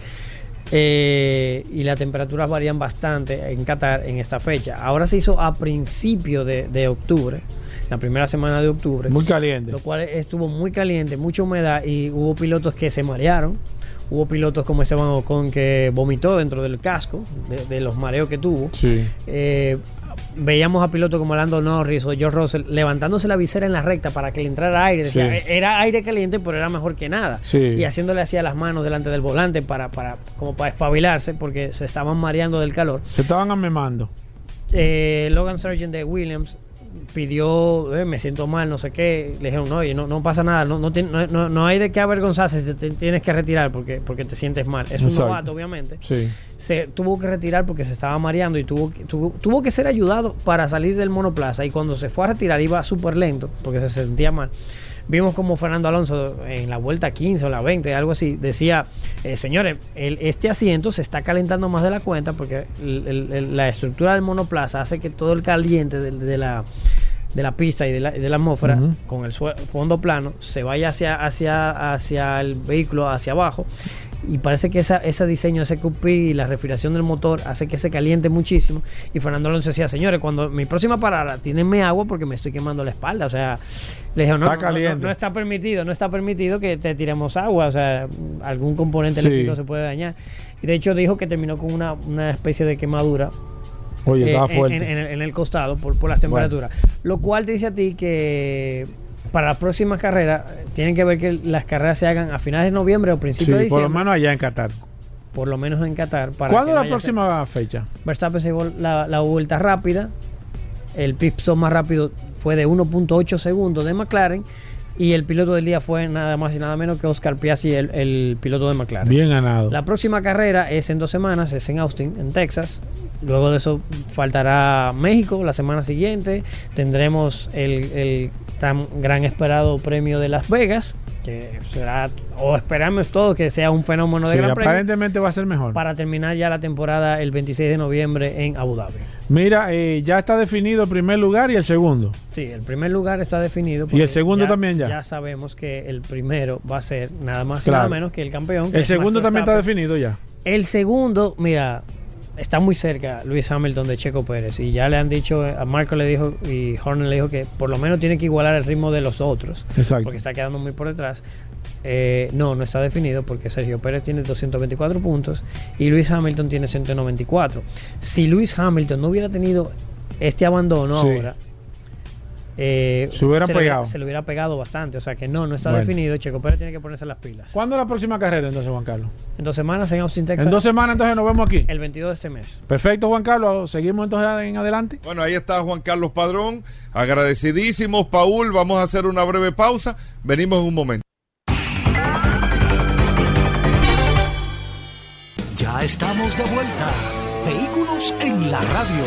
Eh, y las temperaturas varían bastante en Qatar en esta fecha. Ahora se hizo a principio de, de octubre, la primera semana de octubre Muy caliente. lo cual estuvo muy caliente, mucha humedad y hubo pilotos que se marearon. Hubo pilotos como Esteban Ocon que vomitó dentro del casco de, de los mareos que tuvo. Sí. Eh, veíamos a pilotos como Lando Norris o George Russell levantándose la visera en la recta para que le entrara aire. Sí. Era aire caliente, pero era mejor que nada. Sí. Y haciéndole así a las manos delante del volante para, para, como para espabilarse porque se estaban mareando del calor. Se estaban amemando. Eh, Logan Sargent de Williams pidió, eh, me siento mal, no sé qué. Le dijeron, no, no, no pasa nada, no, no, no, no- no hay de qué avergonzarse, te, te tienes que retirar porque, porque te sientes mal. Es un novato, obviamente. Sí. Se tuvo que retirar porque se estaba mareando y tuvo, que- tuvo, tuvo que ser ayudado para salir del monoplaza. Y cuando se fue a retirar iba súper lento porque se sentía mal. Vimos como Fernando Alonso en la vuelta 15 o la 20, algo así, decía, eh, señores, este asiento se está calentando más de la cuenta porque la estructura del monoplaza hace que todo el caliente de la, de la pista y de la, de la atmósfera con el fondo plano se vaya hacia, hacia, hacia el vehículo, hacia abajo. Y parece que esa, ese diseño, ese QP y la respiración del motor hace que se caliente muchísimo. Y Fernando Alonso decía, señores, cuando mi próxima parada, tínenme agua porque me estoy quemando la espalda. O sea, le dije, no, Está no está permitido, no está permitido que te tiremos agua. O sea, algún componente Sí. eléctrico se puede dañar. Y de hecho dijo que terminó con una, una especie de quemadura Oye, eh, fuerte. En, en el, en el costado por, por las temperaturas. Lo cual te dice a ti que para las próximas carreras eh, tienen que ver que las carreras se hagan a finales de noviembre o sí, principios de por lo diciembre. menos allá en Qatar. por lo menos en Qatar. para ¿Cuándo es la no próxima fecha? Verstappen se llevó la, la vuelta rápida. El pit stop más rápido fue de 1.8 segundos de McLaren. Y el piloto del día fue nada más y nada menos que Oscar Piastri, el, el piloto de McLaren. Bien ganado. La próxima carrera es en dos semanas, es en Austin, en Texas. Luego de eso faltará México la semana siguiente. Tendremos el, el tan gran esperado premio de Las Vegas, que será, o esperamos todos que sea un fenómeno de Sí, gran premio, aparentemente va a ser mejor. para terminar ya la temporada el 26 de noviembre en Abu Dhabi. Mira, eh, ya está definido el primer lugar y el segundo. Sí, el primer lugar está definido. ¿Y el segundo también ya? Ya sabemos que el primero va a ser nada más y nada menos que el campeón. que El segundo también está definido ya. El segundo, mira, está muy cerca Luis Hamilton de Checo Pérez. Y ya le han dicho, a Marco le dijo y Horner le dijo que por lo menos tiene que igualar el ritmo de los otros. Exacto. Porque está quedando muy por detrás. Eh, no, no está definido porque Sergio Pérez tiene 224 puntos y Luis Hamilton tiene 194. Si Luis Hamilton no hubiera tenido este abandono Sí. ahora, eh, Se hubieran le pegado. se le hubiera pegado bastante. O sea que no, no está Bueno. definido. Checo Pérez tiene que ponerse las pilas. ¿Cuándo es la próxima carrera entonces, Juan Carlos? En dos semanas en Austin, Texas. En dos semanas entonces nos vemos aquí. el 22 de este mes. Perfecto, Juan Carlos. Seguimos entonces en adelante. Bueno, ahí está Juan Carlos Padrón. Agradecidísimos, Paul. Vamos a hacer una breve pausa. Venimos en un momento. Ya estamos de vuelta. Vehículos en la radio.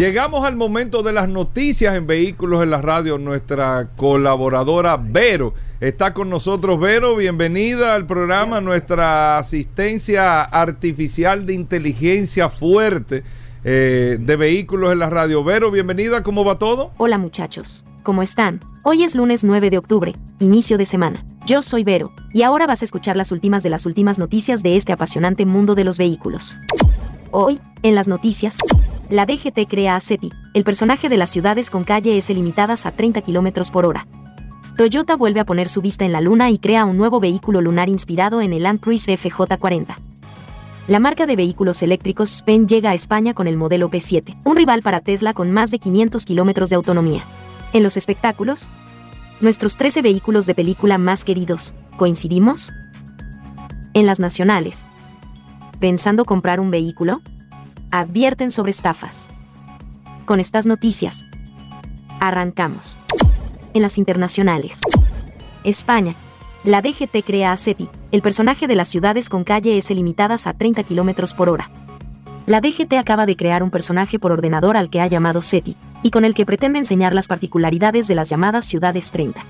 Llegamos al momento de las noticias en Vehículos en la Radio. Nuestra colaboradora Vero está con nosotros. Vero, bienvenida al programa. Nuestra asistencia artificial de inteligencia fuerte eh, de Vehículos en la Radio. Vero, bienvenida. ¿Cómo va todo? Hola muchachos. ¿Cómo están? Hoy es lunes 9 de octubre, inicio de semana. Yo soy Vero, y ahora vas a escuchar las últimas de las últimas noticias de este apasionante mundo de los vehículos. Hoy, en las noticias, la DGT crea a SETI, el personaje de las ciudades con calle S limitadas a 30 km por hora. Toyota vuelve a poner su vista en la luna y crea un nuevo vehículo lunar inspirado en el Land Cruiser FJ40. La marca de vehículos eléctricos Spen llega a España con el modelo P7, un rival para Tesla con más de 500 kilómetros de autonomía. En los espectáculos, nuestros 13 vehículos de película más queridos, ¿coincidimos? En las nacionales. ¿Pensando comprar un vehículo? advierten sobre estafas. Con estas noticias, arrancamos. En las internacionales. España. La DGT crea a SETI, el personaje de las ciudades con calle S limitadas a 30 km por hora. La DGT acaba de crear un personaje por ordenador al que ha llamado SETI, y con el que pretende enseñar las particularidades de las llamadas ciudades 30.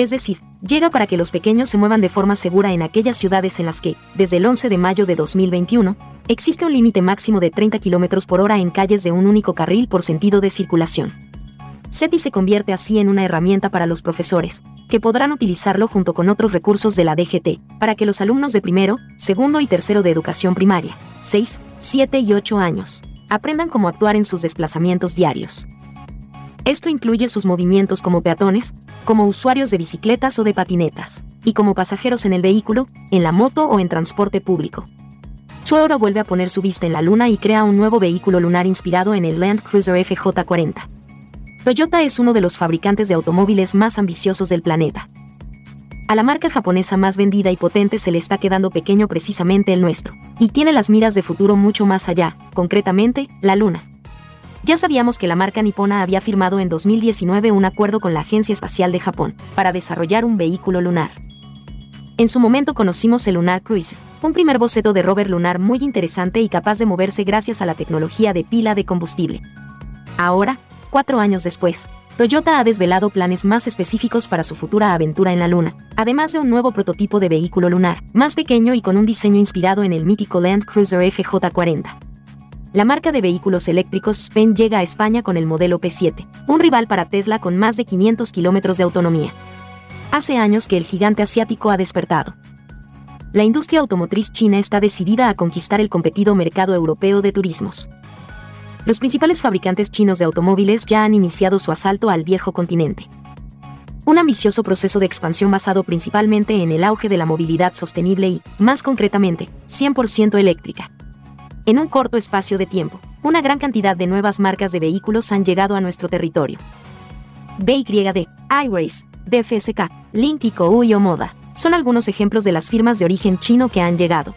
Es decir, llega para que los pequeños se muevan de forma segura en aquellas ciudades en las que, desde el 11 de mayo de 2021, existe un límite máximo de 30 km por hora en calles de un único carril por sentido de circulación. SETI se convierte así en una herramienta para los profesores, que podrán utilizarlo junto con otros recursos de la DGT, para que los alumnos de primero, segundo y tercero de educación primaria, 6, 7 y 8 años, aprendan cómo actuar en sus desplazamientos diarios. Esto incluye sus movimientos como peatones, como usuarios de bicicletas o de patinetas, y como pasajeros en el vehículo, en la moto o en transporte público. Suero vuelve a poner su vista en la Luna y crea un nuevo vehículo lunar inspirado en el Land Cruiser FJ40. Toyota es uno de los fabricantes de automóviles más ambiciosos del planeta. A la marca japonesa más vendida y potente se le está quedando pequeño precisamente el nuestro, y tiene las miras de futuro mucho más allá, concretamente, la Luna. Ya sabíamos que la marca nipona había firmado en 2019 un acuerdo con la Agencia Espacial de Japón para desarrollar un vehículo lunar. En su momento conocimos el Lunar Cruiser, un primer boceto de rover lunar muy interesante y capaz de moverse gracias a la tecnología de pila de combustible. Ahora, cuatro años después, Toyota ha desvelado planes más específicos para su futura aventura en la Luna, además de un nuevo prototipo de vehículo lunar, más pequeño y con un diseño inspirado en el mítico Land Cruiser FJ40 la marca de vehículos eléctricos Spen llega a España con el modelo P7, un rival para Tesla con más de 500 kilómetros de autonomía. Hace años que el gigante asiático ha despertado. La industria automotriz china está decidida a conquistar el competido mercado europeo de turismos. Los principales fabricantes chinos de automóviles ya han iniciado su asalto al viejo continente. Un ambicioso proceso de expansión basado principalmente en el auge de la movilidad sostenible y, más concretamente, 100% eléctrica. En un corto espacio de tiempo, una gran cantidad de nuevas marcas de vehículos han llegado a nuestro territorio. BYD, iRace, DFSK, Link y Koui Moda son algunos ejemplos de las firmas de origen chino que han llegado.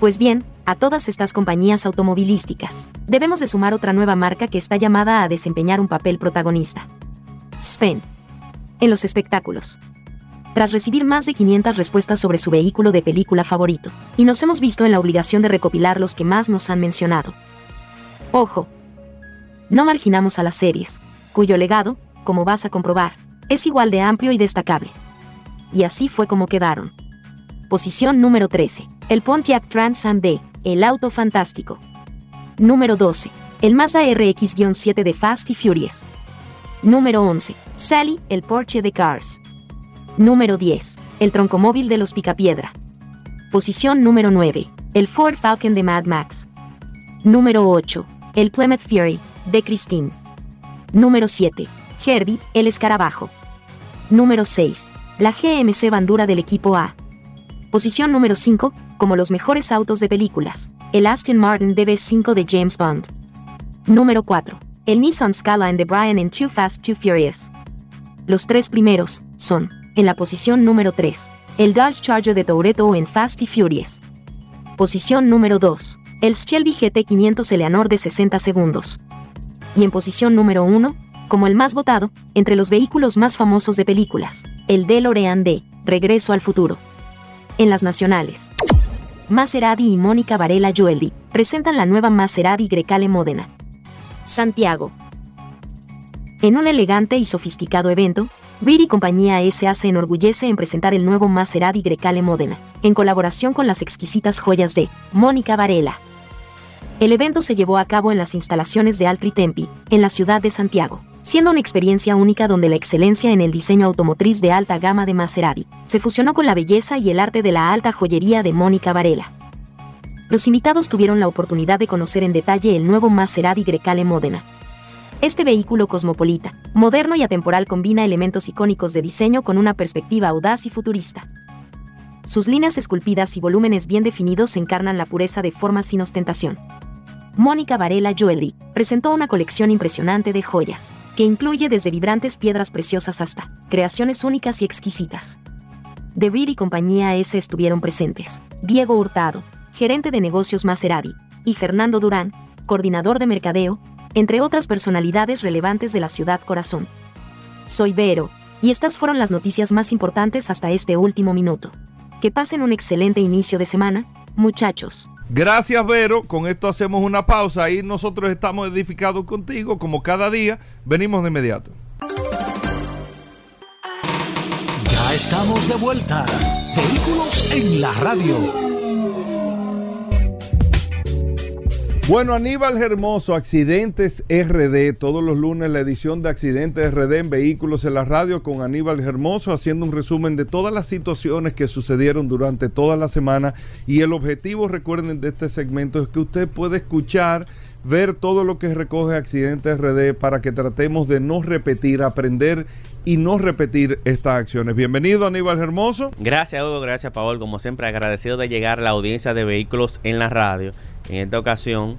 Pues bien, a todas estas compañías automovilísticas, debemos de sumar otra nueva marca que está llamada a desempeñar un papel protagonista. Sven. En los espectáculos, tras recibir más de 500 respuestas sobre su vehículo de película favorito, y nos hemos visto en la obligación de recopilar los que más nos han mencionado. Ojo, no marginamos a las series, cuyo legado, como vas a comprobar, es igual de amplio y destacable. Y así fue como quedaron. Posición número 13. El Pontiac Trans Am D, el auto fantástico. Número 12. El Mazda RX-7 de Fast y Furious. Número 11. Sally, el Porsche de Cars. Número 10. El troncomóvil de los Picapiedra. Posición número 9. El Ford Falcon de Mad Max. Número 8. El Plymouth Fury, de Christine. Número 7. Herbie, el escarabajo. Número 6. La GMC Bandura del equipo A. Posición número 5. Como los mejores autos de películas. El Aston Martin DB5 de James Bond. Número 4. El Nissan Skyline de Brian en Too Fast, Too Furious. Los tres primeros son en la posición número 3, el Dodge Charger de Toretto en Fast y Furious. Posición número 2, el Shelby GT500 Eleanor de 60 segundos. Y en posición número 1, como el más votado, entre los vehículos más famosos de películas, el DeLorean de Regreso al Futuro. En las nacionales, Maserati y Mónica Varela Jewelry presentan la nueva Maserati Grecale Modena. Santiago. En un elegante y sofisticado evento, Beer y compañía SA se enorgullece en presentar el nuevo Maserati Grecale Modena, en colaboración con las exquisitas joyas de Mónica Varela. El evento se llevó a cabo en las instalaciones de Altri Tempi, en la ciudad de Santiago, siendo una experiencia única donde la excelencia en el diseño automotriz de alta gama de Maserati se fusionó con la belleza y el arte de la alta joyería de Mónica Varela. Los invitados tuvieron la oportunidad de conocer en detalle el nuevo Maserati Grecale Modena. Este vehículo cosmopolita, moderno y atemporal combina elementos icónicos de diseño con una perspectiva audaz y futurista. Sus líneas esculpidas y volúmenes bien definidos encarnan la pureza de formas sin ostentación. Mónica Varela Jewelry presentó una colección impresionante de joyas, que incluye desde vibrantes piedras preciosas hasta creaciones únicas y exquisitas. De Beer y compañía S estuvieron presentes. Diego Hurtado, gerente de negocios Maserati, y Fernando Durán, coordinador de mercadeo, entre otras personalidades relevantes de la ciudad corazón. Soy Vero, y estas fueron las noticias más importantes hasta este último minuto. Que pasen un excelente inicio de semana, muchachos. Gracias, Vero. Con esto hacemos una pausa y nosotros estamos edificados contigo, como cada día. Venimos de inmediato. Ya estamos de vuelta. Vehículos en la radio. Bueno, Aníbal Hermoso, Accidentes RD, todos los lunes la edición de Accidentes RD en Vehículos en la Radio con Aníbal Hermoso, haciendo un resumen de todas las situaciones que sucedieron durante toda la semana. Y el objetivo, recuerden, de este segmento es que usted puede escuchar, ver todo lo que recoge Accidentes RD para que tratemos de no repetir, aprender y no repetir estas acciones. Bienvenido Aníbal Hermoso. Gracias Hugo, gracias Paul, como siempre agradecido de llegar a la audiencia de Vehículos en la Radio. En esta ocasión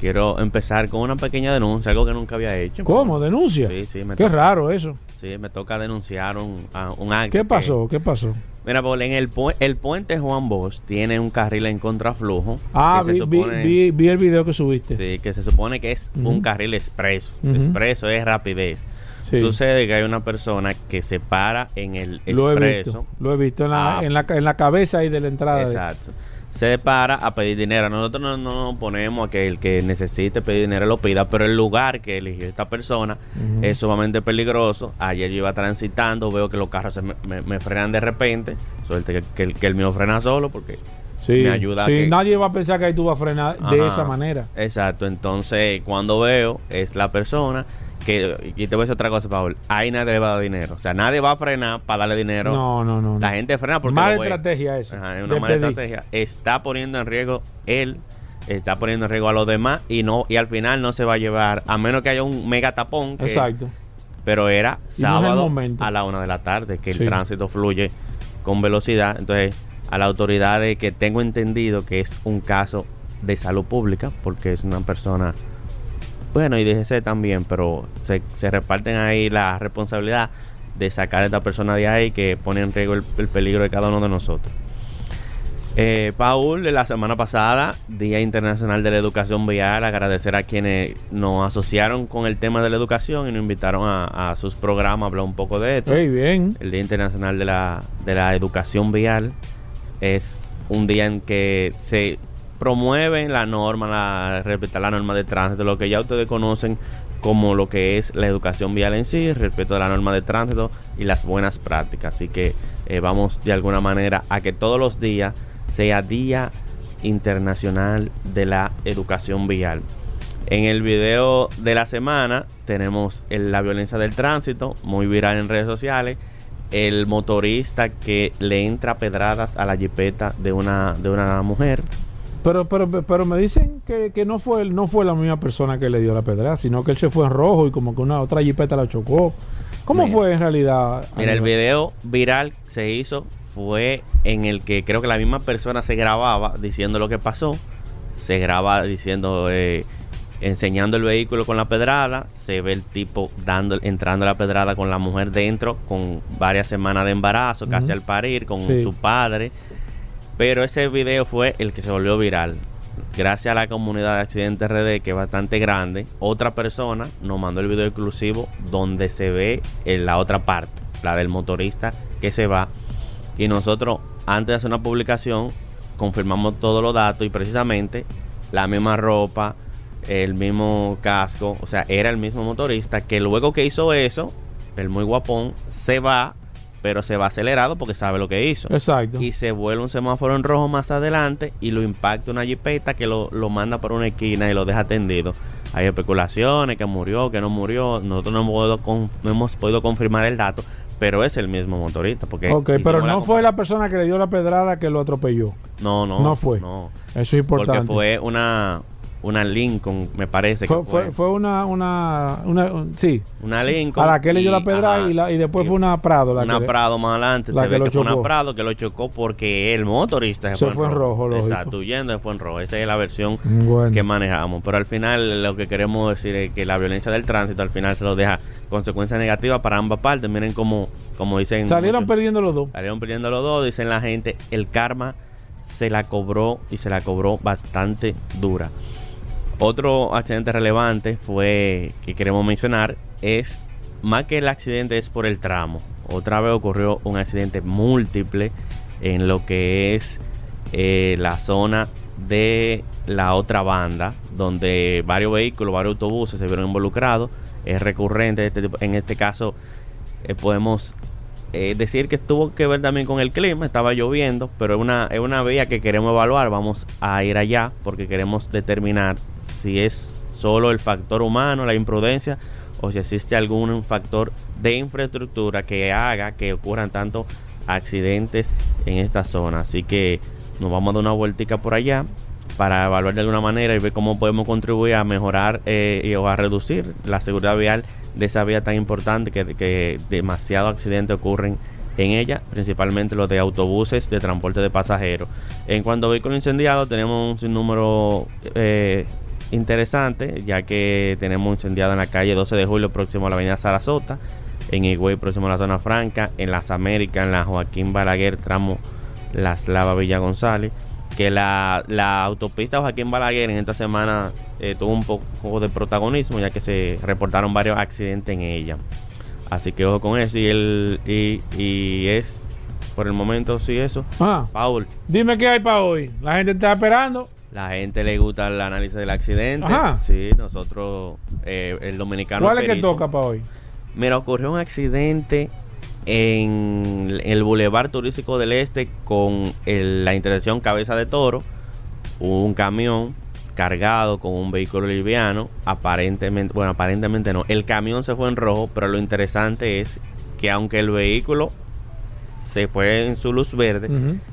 quiero empezar con una pequeña denuncia, algo que nunca había hecho. ¿Cómo? ¿Denuncia? Sí, sí. Me Qué toca- raro eso. Sí, me toca denunciar un, a- un acto. ¿Qué que- pasó? ¿Qué pasó? Mira, Paul, en el, pu- el puente Juan Bosch tiene un carril en contraflujo. Ah, que vi, se vi- supone- vi- vi el video que subiste. Sí, que se supone que es un carril expreso. Expreso es rapidez. Sí. Sucede que hay una persona que se para en el Lo he expreso. visto. Lo he visto en la, Ah. en la, en la cabeza ahí de la entrada. de- Exacto. Se para a pedir dinero. Nosotros no, no nos ponemos a que el que necesite pedir dinero lo pida, pero el lugar que eligió esta persona es sumamente peligroso. Ayer yo iba transitando, veo que los carros se me, me- me frenan de repente. Suerte que, que el- que el mío frena solo porque Sí, me ayuda a sí, que- nadie va a pensar que ahí tú vas a frenar de esa manera. Exacto, entonces cuando veo es la persona que, y te voy a decir otra cosa, Paul, ahí nadie le va a dar dinero. O sea, nadie va a frenar para darle dinero. No, no, no. La no. gente frena porque Mala estrategia esa, Ajá, es una mala pedir. estrategia. Está poniendo en riesgo él, está poniendo en riesgo a los demás y no y al final no se va a llevar, a menos que haya un mega tapón. que- Exacto. Pero era sábado a la una de la tarde que el tránsito fluye con velocidad. Entonces, a la autoridad de que tengo entendido que es un caso de salud pública, porque es una persona, bueno, y DGC también, pero se, se reparten ahí la responsabilidad de sacar a esta persona de ahí que pone en riesgo el, el peligro de cada uno de nosotros. Eh, Paul, la semana pasada, Día Internacional de la Educación Vial, agradecer a quienes nos asociaron con el tema de la educación y nos invitaron a, a sus programas a hablar un poco de esto. Ey, bien. El Día Internacional de la, de la Educación Vial es un día en que se promueve la norma, la, respetar la norma de tránsito, lo que ya ustedes conocen como lo que es la educación vial en sí, respeto de la norma de tránsito y las buenas prácticas. Así que eh, vamos de alguna manera a que todos los días sea Día Internacional de la Educación Vial. En el video de la semana tenemos la violencia del tránsito, muy viral en redes sociales. El motorista que le entra pedradas a la jipeta de una, de una mujer. Pero, pero, pero me dicen que, que no fue no fue la misma persona que le dio la pedra, sino que él se fue en rojo y como que una otra jipeta la chocó. ¿Cómo Mira. fue en realidad? Mira, el video viral se hizo fue en el que creo que la misma persona se grababa diciendo lo que pasó. Se graba diciendo, eh, enseñando el vehículo con la pedrada. Se ve el tipo dando, entrando la pedrada con la mujer dentro, con varias semanas de embarazo, casi al parir, con Sí. su padre. Pero ese video fue el que se volvió viral. Gracias a la comunidad de Accidentes RD, que es bastante grande, otra persona nos mandó el video exclusivo donde se ve en la otra parte, la del motorista que se va. Y nosotros, antes de hacer una publicación, confirmamos todos los datos y precisamente la misma ropa, el mismo casco, o sea, era el mismo motorista que luego que hizo eso, el muy guapón, se va, pero se va acelerado porque sabe lo que hizo. Exacto. Y se vuelve un semáforo en rojo más adelante y lo impacta una jipeta que lo, lo manda por una esquina y lo deja tendido. Hay especulaciones que murió, que no murió. Nosotros no hemos podido, con- no hemos podido confirmar el dato, pero es el mismo motorista. Porque Ok, pero no fue la persona que le dio la pedrada que lo atropelló. No, no. No fue. No. Eso es importante. Porque fue una, una Lincoln, me parece Fue, que fue. fue, fue una, una, una, un- sí, Una Lincoln. a la que le dio la pedrada ajá, y, la, y después fue una Prado. La una que, Prado más adelante. la se que ve lo que fue una. Prado que lo chocó porque el motorista Se fue en rojo, lógico. Exacto, huyendo se fue en rojo. Esa es la versión Bueno. que manejamos. Pero al final lo que queremos decir es que la violencia del tránsito al final se lo deja consecuencias negativas para ambas partes. Miren cómo, como dicen. Salieron muchos- perdiendo los dos. Salieron perdiendo los dos, dicen la gente. El karma se la cobró y se la cobró bastante dura. Otro accidente relevante fue que queremos mencionar es más que el accidente es por el tramo. Otra vez ocurrió un accidente múltiple en lo que es eh, la zona de la otra banda, donde varios vehículos, varios autobuses se vieron involucrados. Es recurrente este en este caso eh, podemos eh, decir que tuvo que ver también con el clima, estaba lloviendo, pero es una, es una vía que queremos evaluar, vamos a ir allá porque queremos determinar si es solo el factor humano, la imprudencia, o si existe algún factor de infraestructura que haga que ocurran tanto accidentes en esta zona. Así que nos vamos a dar una vueltica por allá para evaluar de alguna manera y ver cómo podemos contribuir a mejorar eh, y, o a reducir la seguridad vial de esa vía tan importante que, que demasiados accidentes ocurren en ella, principalmente los de autobuses de transporte de pasajeros. En cuanto a vehículos incendiados, tenemos un sinnúmero eh, interesante, ya que tenemos incendiado en la calle 12 de julio, próximo a la avenida Sarasota, en Higüey, próximo a la zona franca, en las Américas, en la Joaquín Balaguer, tramo Las Lava Villa González que la, la autopista Joaquín Balaguer en esta semana eh, tuvo un poco de protagonismo ya que se reportaron varios accidentes en ella. Así que ojo con eso y el y, y es por el momento sí eso. Ah, Paul, dime qué hay para hoy. La gente está esperando. La gente le gusta el análisis del accidente. Ajá. Sí, nosotros eh, el dominicano ¿Cuál es que toca para hoy? Mira, ocurrió un accidente en el Boulevard Turístico del Este con el- la intersección Cabeza de Toro. Hubo un camión cargado con un vehículo liviano. Aparentemente, bueno, aparentemente no. El camión se fue en rojo, pero lo interesante es que aunque el vehículo se fue en su luz verde,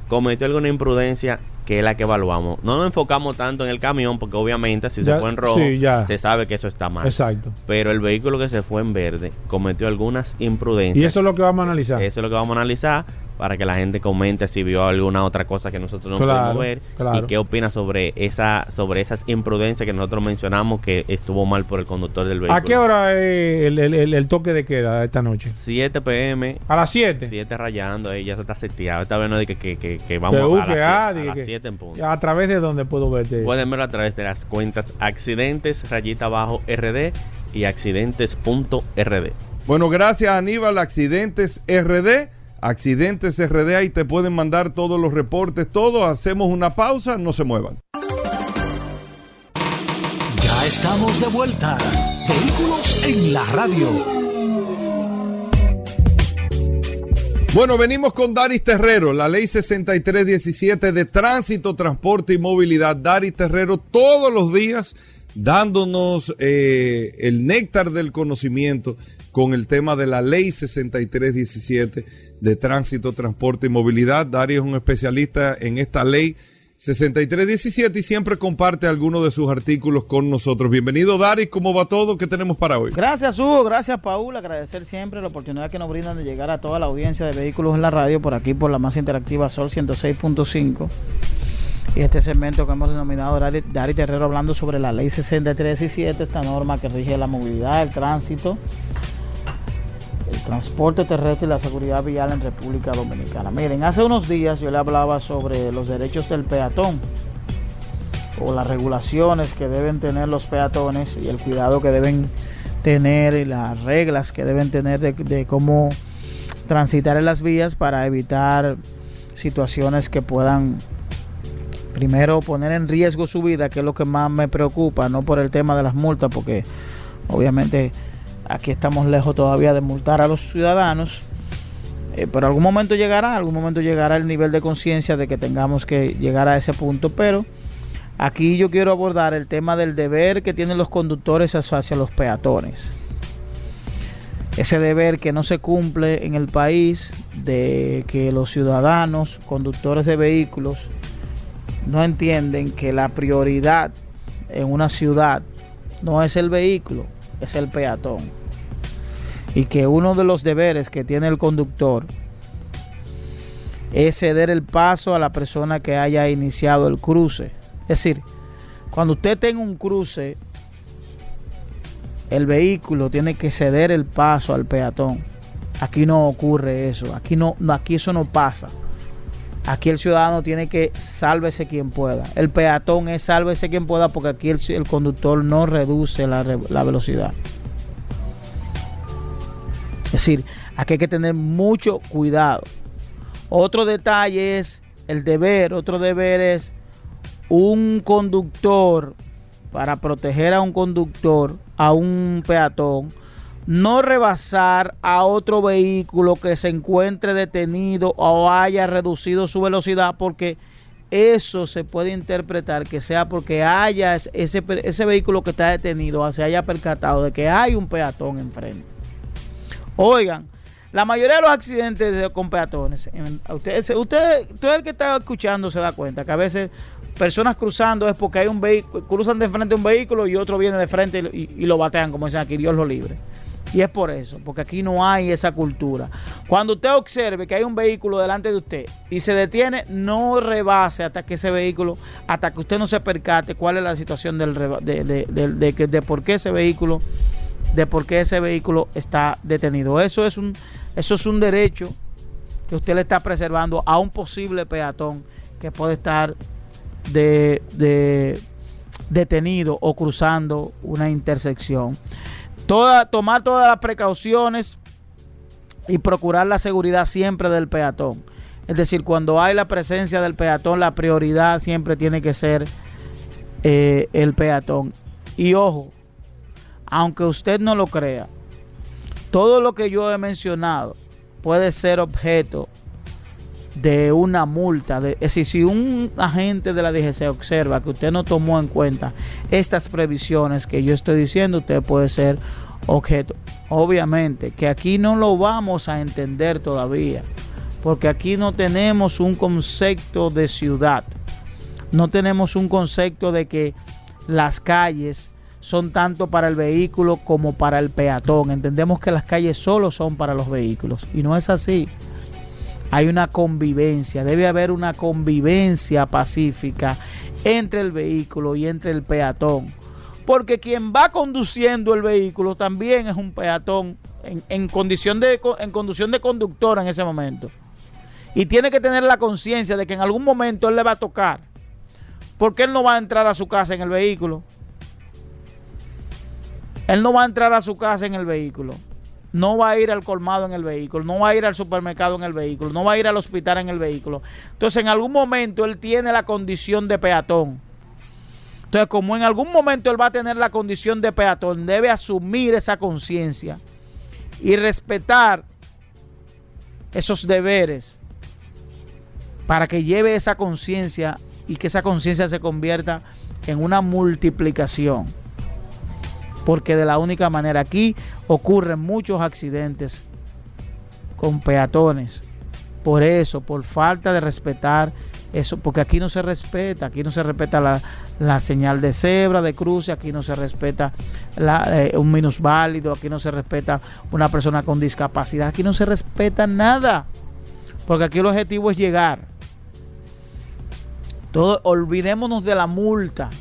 cometió alguna imprudencia que es la que evaluamos. No nos enfocamos tanto en el camión porque obviamente si Ya- se fue en rojo sí, ya. se sabe que eso está mal. Exacto. Pero el vehículo que se fue en verde cometió algunas imprudencias. Y eso es lo que vamos a analizar. Eso es lo que vamos a analizar para que la gente comente si vio alguna otra cosa que nosotros no Claro, pudimos ver claro. y qué opina sobre esa sobre esas imprudencias que nosotros mencionamos que estuvo mal por el conductor del vehículo. ¿A qué hora es el, el- el- el toque de queda esta noche? 7 pm, A las 7. 7 rayando, ahí ya se está seteado. Esta vez no dije que, que, que vamos a, que siete- A, las que- 7 en punto. ¿A través de dónde puedo verte? Pueden verlo a través de las cuentas accidentes rayita abajo RD y accidentes.rd. Bueno, gracias Aníbal, Accidentes RD. Accidentes RD, ahí te pueden mandar todos los reportes, todo. Hacemos una pausa, no se muevan. Ya estamos de vuelta. Vehículos en la radio. Bueno, venimos con Daris Terrero, la ley 6317 de tránsito, transporte y movilidad. Daris Terrero todos los días dándonos eh, el néctar del conocimiento con el tema de la ley 6317 de tránsito, transporte y movilidad. Daris es un especialista en esta ley 6317 y siempre comparte algunos de sus artículos con nosotros. Bienvenido Daris, ¿cómo va todo? ¿Qué tenemos para hoy? Gracias Hugo, gracias Paul, agradecer siempre la oportunidad que nos brindan de llegar a toda la audiencia de vehículos en la radio por aquí por la más interactiva Sol 106.5 y este segmento que hemos denominado Dari, Dari Terrero hablando sobre la ley 6317, esta norma que rige la movilidad, el tránsito, el transporte terrestre y la seguridad vial en República Dominicana. Miren, hace unos días yo le hablaba sobre los derechos del peatón o las regulaciones que deben tener los peatones y el cuidado que deben tener y las reglas que deben tener de, cómo transitar en las vías para evitar situaciones que puedan primero poner en riesgo su vida, que es lo que más me preocupa, no por el tema de las multas, porque obviamente aquí estamos lejos todavía de multar a los ciudadanos, eh, pero algún momento llegará, algún momento llegará el nivel de conciencia de que tengamos que llegar a ese punto, pero aquí yo quiero abordar el tema del deber que tienen los conductores hacia los peatones. Ese deber que no se cumple en el país de que los ciudadanos, conductores de vehículos, no entienden que la prioridad en una ciudad no es el vehículo, es el peatón. Y que uno de los deberes que tiene el conductor es ceder el paso a la persona que haya iniciado el cruce. Es decir, cuando usted tenga un cruce, el vehículo tiene que ceder el paso al peatón. Aquí no ocurre eso, aquí no, aquí eso no pasa. Aquí el ciudadano tiene que sálvese quien pueda. El peatón es sálvese quien pueda porque aquí el, conductor no reduce la, la velocidad. Es decir, aquí hay que tener mucho cuidado. Otro detalle es el deber, otro deber es un conductor, para proteger a un conductor, a un peatón, no rebasar a otro vehículo que se encuentre detenido o haya reducido su velocidad porque eso se puede interpretar que sea porque haya ese, ese vehículo que está detenido se haya percatado de que hay un peatón enfrente. Oigan, la mayoría de los accidentes con peatones, usted, usted, todo el que está escuchando se da cuenta que a veces personas cruzando es porque hay un vehículo, cruzan de frente un vehículo y otro viene de frente y, y lo batean, como dicen aquí, Dios lo libre. Y es por eso, porque aquí no hay esa cultura. Cuando usted observe que hay un vehículo delante de usted y se detiene, no rebase hasta que ese vehículo, hasta que usted no se percate cuál es la situación de, de, de, por qué ese vehículo, de por qué ese vehículo está detenido. Eso es un, eso es un derecho que usted le está preservando a un posible peatón que puede estar de, detenido o cruzando una intersección tomar todas las precauciones y procurar la seguridad siempre del peatón. Es decir, cuando hay la presencia del peatón, la prioridad siempre tiene que ser eh, el peatón. Y ojo, aunque usted no lo crea, todo lo que yo he mencionado puede ser objeto de una multa. es decir, si un agente de la DGC observa que usted no tomó en cuenta estas previsiones que yo estoy diciendo, usted puede ser objeto. Obviamente que aquí no lo vamos a entender todavía, porque aquí no tenemos un concepto de ciudad, no tenemos un concepto de que las calles son tanto para el vehículo como para el peatón. Entendemos que las calles solo son para los vehículos y no es así hay una convivencia, debe haber una convivencia pacífica entre el vehículo y entre el peatón. Porque quien va conduciendo el vehículo también es un peatón en, condición, de, en conducción de conductor en ese momento. Y tiene que tener la conciencia de que en algún momento él le va a tocar. Porque él no va a entrar a su casa en el vehículo. Él no va a entrar a su casa en el vehículo no va a ir al colmado en el vehículo, no va a ir al supermercado en el vehículo, no va a ir al hospital en el vehículo. Entonces, en algún momento él tiene la condición de peatón. Entonces, como en algún momento él va a tener la condición de peatón, debe asumir esa conciencia y respetar esos deberes para que lleve esa conciencia y que esa conciencia se convierta en una multiplicación porque de la única manera aquí ocurren muchos accidentes con peatones. Por eso, por falta de respetar eso, porque aquí no se respeta, aquí no se respeta la, señal de cebra, de cruce, aquí no se respeta eh, un minusválido, aquí no se respeta una persona con discapacidad, aquí no se respeta nada, porque aquí el objetivo es llegar. Todo, olvidémonos de la multa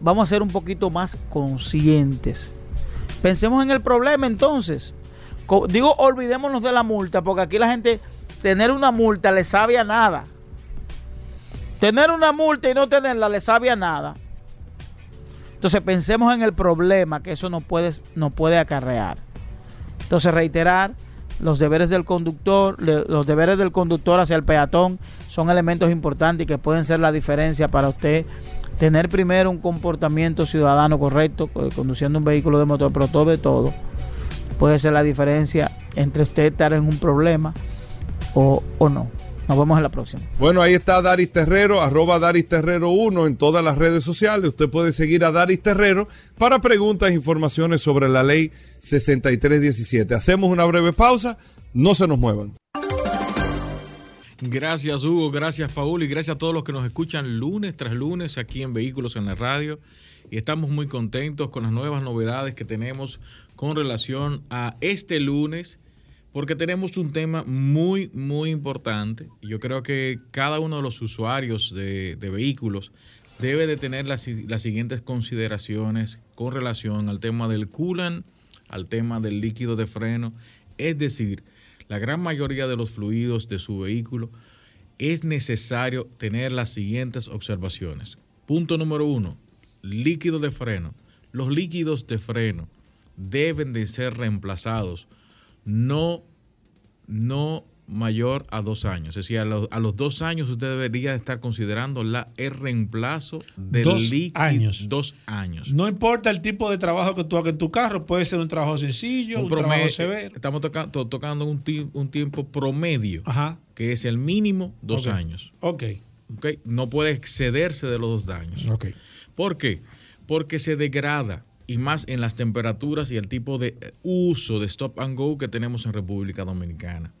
vamos a ser un poquito más conscientes. Pensemos en el problema entonces. Digo, olvidémonos de la multa, porque aquí la gente, tener una multa le sabe a nada. Tener una multa y no tenerla le sabe a nada. Entonces pensemos en el problema que eso nos puede, nos puede acarrear. Entonces reiterar, los deberes del conductor, los deberes del conductor hacia el peatón son elementos importantes que pueden ser la diferencia para usted tener primero un comportamiento ciudadano correcto, conduciendo un vehículo de motor, pero todo de todo puede ser la diferencia entre usted estar en un problema o, o no. Nos vemos en la próxima. Bueno, ahí está Daris Terrero, arroba Daris Terrero 1 en todas las redes sociales. Usted puede seguir a Daris Terrero para preguntas e informaciones sobre la ley 6317. Hacemos una breve pausa, no se nos muevan. Gracias Hugo, gracias Paul y gracias a todos los que nos escuchan lunes tras lunes aquí en Vehículos en la Radio. Y estamos muy contentos con las nuevas novedades que tenemos con relación a este lunes, porque tenemos un tema muy, muy importante. Yo creo que cada uno de los usuarios de, de vehículos debe de tener las, las siguientes consideraciones con relación al tema del coolant, al tema del líquido de freno. Es decir, la gran mayoría de los fluidos de su vehículo es necesario tener las siguientes observaciones. Punto número uno, líquido de freno. Los líquidos de freno deben de ser reemplazados no, no mayor a dos años. Es decir, a los, a los dos años usted debería estar considerando la, el reemplazo del Dos líquido. años. Dos años. No importa el tipo de trabajo que tú hagas en tu carro, puede ser un trabajo sencillo, un, Un trabajo severo. Estamos toca- to- tocando un, ti- un tiempo promedio, que es el mínimo dos años. Ok. ¿ok? No puede excederse de los dos años. Ok. ¿Por qué? Porque se degrada y más en las temperaturas y el tipo de eh, uso de stop and go que tenemos en República Dominicana.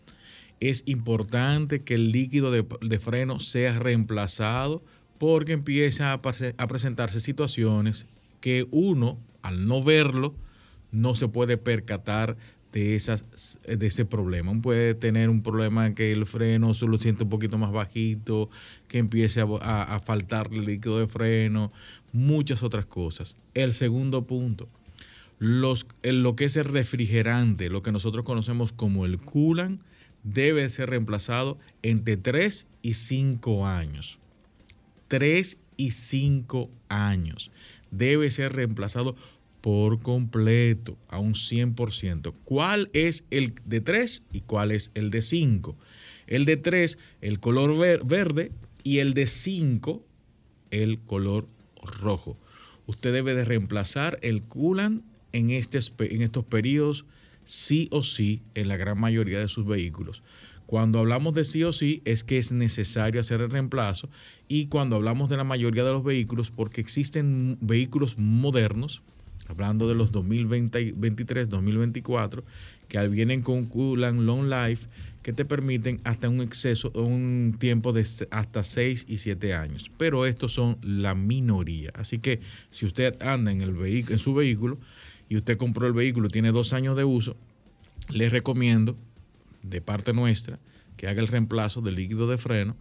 Es importante que el líquido de, de freno sea reemplazado porque empieza a, a presentarse situaciones que uno, al no verlo, no se puede percatar de, esas, de ese problema. Uno puede tener un problema que el freno se lo siente un poquito más bajito, que empiece a, a, a faltar líquido de freno, muchas otras cosas. El segundo punto, los, lo que es el refrigerante, lo que nosotros conocemos como el coolant, debe ser reemplazado entre 3 y 5 años. 3 y 5 años. Debe ser reemplazado por completo, a un 100%. ¿Cuál es el de 3 y cuál es el de 5? El de 3, el color ver- verde, y el de 5, el color rojo. Usted debe de reemplazar el coolant en, este, en estos periodos sí o sí en la gran mayoría de sus vehículos. Cuando hablamos de sí o sí es que es necesario hacer el reemplazo y cuando hablamos de la mayoría de los vehículos porque existen vehículos modernos, hablando de los 2023, 2024, que vienen con coolant long life que te permiten hasta un exceso, un tiempo de hasta 6 y 7 años. Pero estos son la minoría. Así que si usted anda en, el en su vehículo y usted compró el vehículo, tiene dos años de uso, les recomiendo de parte nuestra que haga el reemplazo del líquido de freno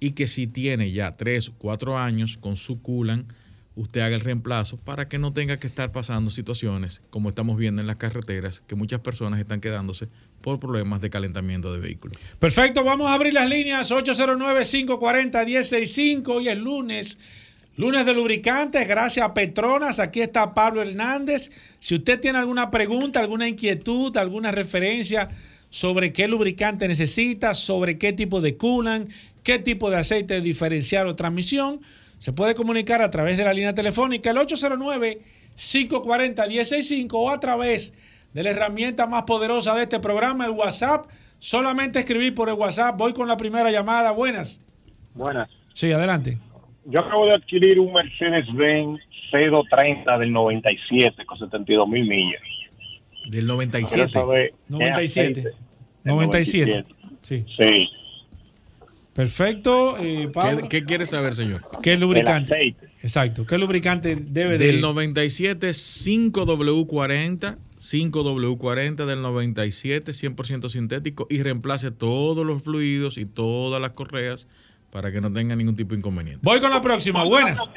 y que si tiene ya 3 o 4 años con su coolant, usted haga el reemplazo para que no tenga que estar pasando situaciones como estamos viendo en las carreteras, que muchas personas están quedándose por problemas de calentamiento de vehículos. Perfecto, vamos a abrir las líneas 809-540-165. Hoy es lunes, lunes de lubricantes, gracias a Petronas. Aquí está Pablo Hernández. Si usted tiene alguna pregunta, alguna inquietud, alguna referencia sobre qué lubricante necesita, sobre qué tipo de coolant, qué tipo de aceite diferencial o transmisión, se puede comunicar a través de la línea telefónica el 809-540-165 o a través de la herramienta más poderosa de este programa, el WhatsApp. Solamente escribir por el WhatsApp. Voy con la primera llamada. Buenas. Buenas. Sí, adelante. Yo acabo de adquirir un Mercedes-Benz C230 del 97 con 72 mil millas. Del Quiero 97. saber qué 97. aceite. 97. Sí. Sí. Perfecto. eh, Pablo. ¿Qué, qué quiere saber, señor? ¿Qué lubricante? El aceite. Exacto. ¿Qué lubricante debe de Del 97, 5W40, 5W40 del 97, 100% sintético y reemplace todos los fluidos y todas las correas para que no tenga ningún tipo de inconveniente. Voy con la próxima. Buenas.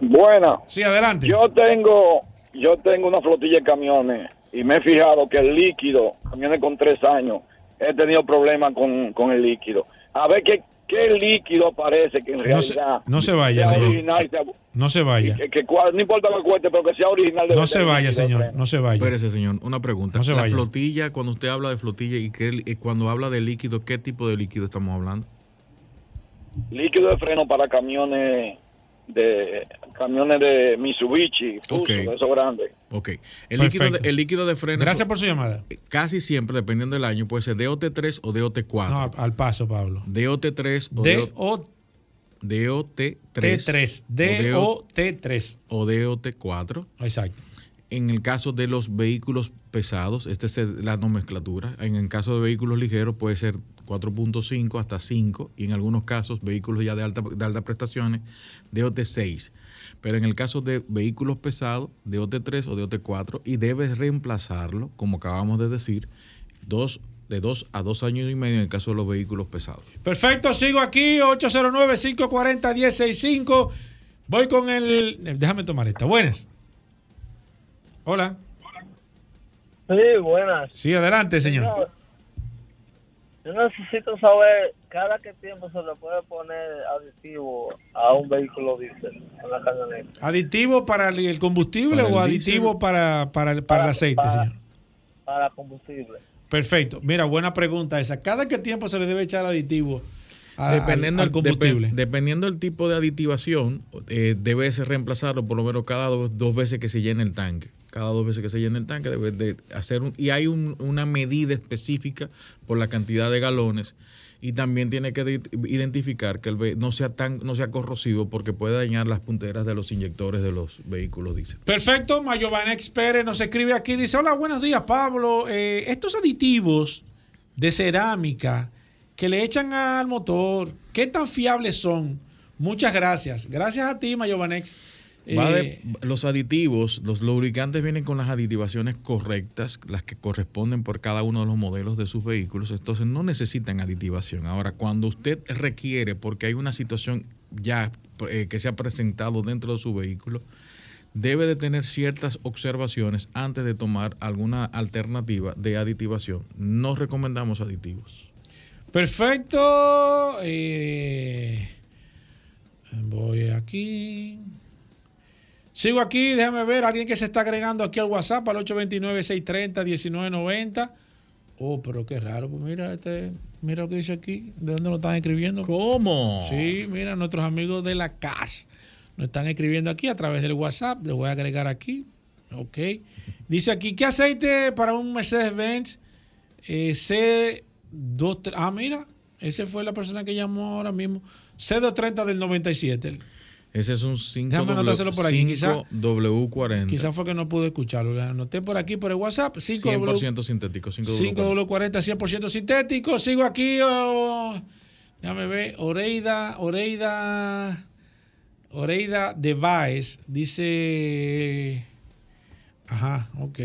Buena. Sí, adelante. Yo tengo, yo tengo una flotilla de camiones y me he fijado que el líquido, camiones con tres años, he tenido problemas con, con el líquido. A ver qué, ¿qué líquido aparece que en No se, realidad no se vaya, sea señor. original? sea- No se vaya. que, que cual- no importa lo que cueste, pero que sea original. debe No se vaya, líquido de señor. No se vaya. Espérese, señor, una pregunta. No se la vaya. flotilla, cuando usted habla de flotilla y que, y cuando habla de líquido, ¿qué tipo de líquido estamos hablando? Líquido de freno para camiones de camiones de Mitsubishi, Fuso, Ok. de esos grandes. Ok. El líquido, de, el líquido de freno. Gracias por su llamada. Casi siempre, dependiendo del año, puede ser DOT3 o DOT4. No, al paso, Pablo. DOT3 o D-O-T3. DOT3 D-O-T-3. o DOT4. Exacto. En el caso de los vehículos pesados, esta es la nomenclatura. En el caso de vehículos ligeros puede ser 4.5 hasta 5 y en algunos casos vehículos ya de alta, de altas prestaciones DOT6. Pero en el caso de vehículos pesados, DOT3 o DOT4 y debes reemplazarlo, como acabamos de decir, dos, de 2 a 2 años y medio en el caso de los vehículos pesados. Perfecto, sigo aquí, 809-540-1065. Voy con el... Déjame tomar esta. Buenas. Hola. Sí, buenas. Sí, adelante, señor. Yo necesito saber cada qué tiempo se le puede poner aditivo a un vehículo diésel en la camioneta. ¿Aditivo para el- combustible Para el o aditivo para, para, el, para el aceite, para- señor? Para combustible. Perfecto. Mira, buena pregunta esa. ¿Cada qué tiempo se le debe echar aditivo a- al- dependiendo, al, el- combustible? depe- dependiendo del tipo de aditivación, eh, debe ser reemplazarlo por lo menos cada dos, dos veces que se llene el tanque. Cada dos veces que se llene el tanque debe de hacer un, y hay un- una medida específica por la cantidad de galones y también tiene que de- identificar que el no sea tan no sea corrosivo porque puede dañar las punteras de los inyectores de los vehículos diésel. Perfecto, Mayovanex Pérez nos escribe aquí, dice, hola, buenos días, Pablo. Eh, estos aditivos de cerámica que le echan al motor, ¿qué tan fiables son? Muchas gracias. Gracias a ti, Mayovanex. Va de- Eh, los aditivos, los lubricantes vienen con las aditivaciones correctas, las que corresponden por cada uno de los modelos de sus vehículos, entonces no necesitan aditivación. Ahora, cuando usted requiere, porque hay una situación ya eh, que se ha presentado dentro de su vehículo, debe de tener ciertas observaciones antes de tomar alguna alternativa de aditivación. No recomendamos aditivos. Perfecto. eh, voy aquí. Sigo aquí, déjame ver, alguien que se está agregando aquí al WhatsApp al 829-630-1990. Oh, pero qué raro, pues mira, este, mira lo que dice aquí, ¿de dónde nos están escribiendo? ¿Cómo? Sí, mira, nuestros amigos de la CAS nos están escribiendo aquí a través del WhatsApp, les voy a agregar aquí, ok. Dice aquí, ¿qué aceite para un Mercedes-Benz eh, C2, ah, mira, ese fue la persona que llamó ahora mismo, C230 del 97. Ese es un 5 Déjame anotárselo por aquí, quizá- W40. Quizás fue que no pude escucharlo. Le anoté por aquí por el WhatsApp. 5W 100% sintético. 5W40. 5W40, 100% sintético. Sigo aquí. oh, déjame ver. Oreida, Oreida, Oreida de Baez dice. Ajá, ok.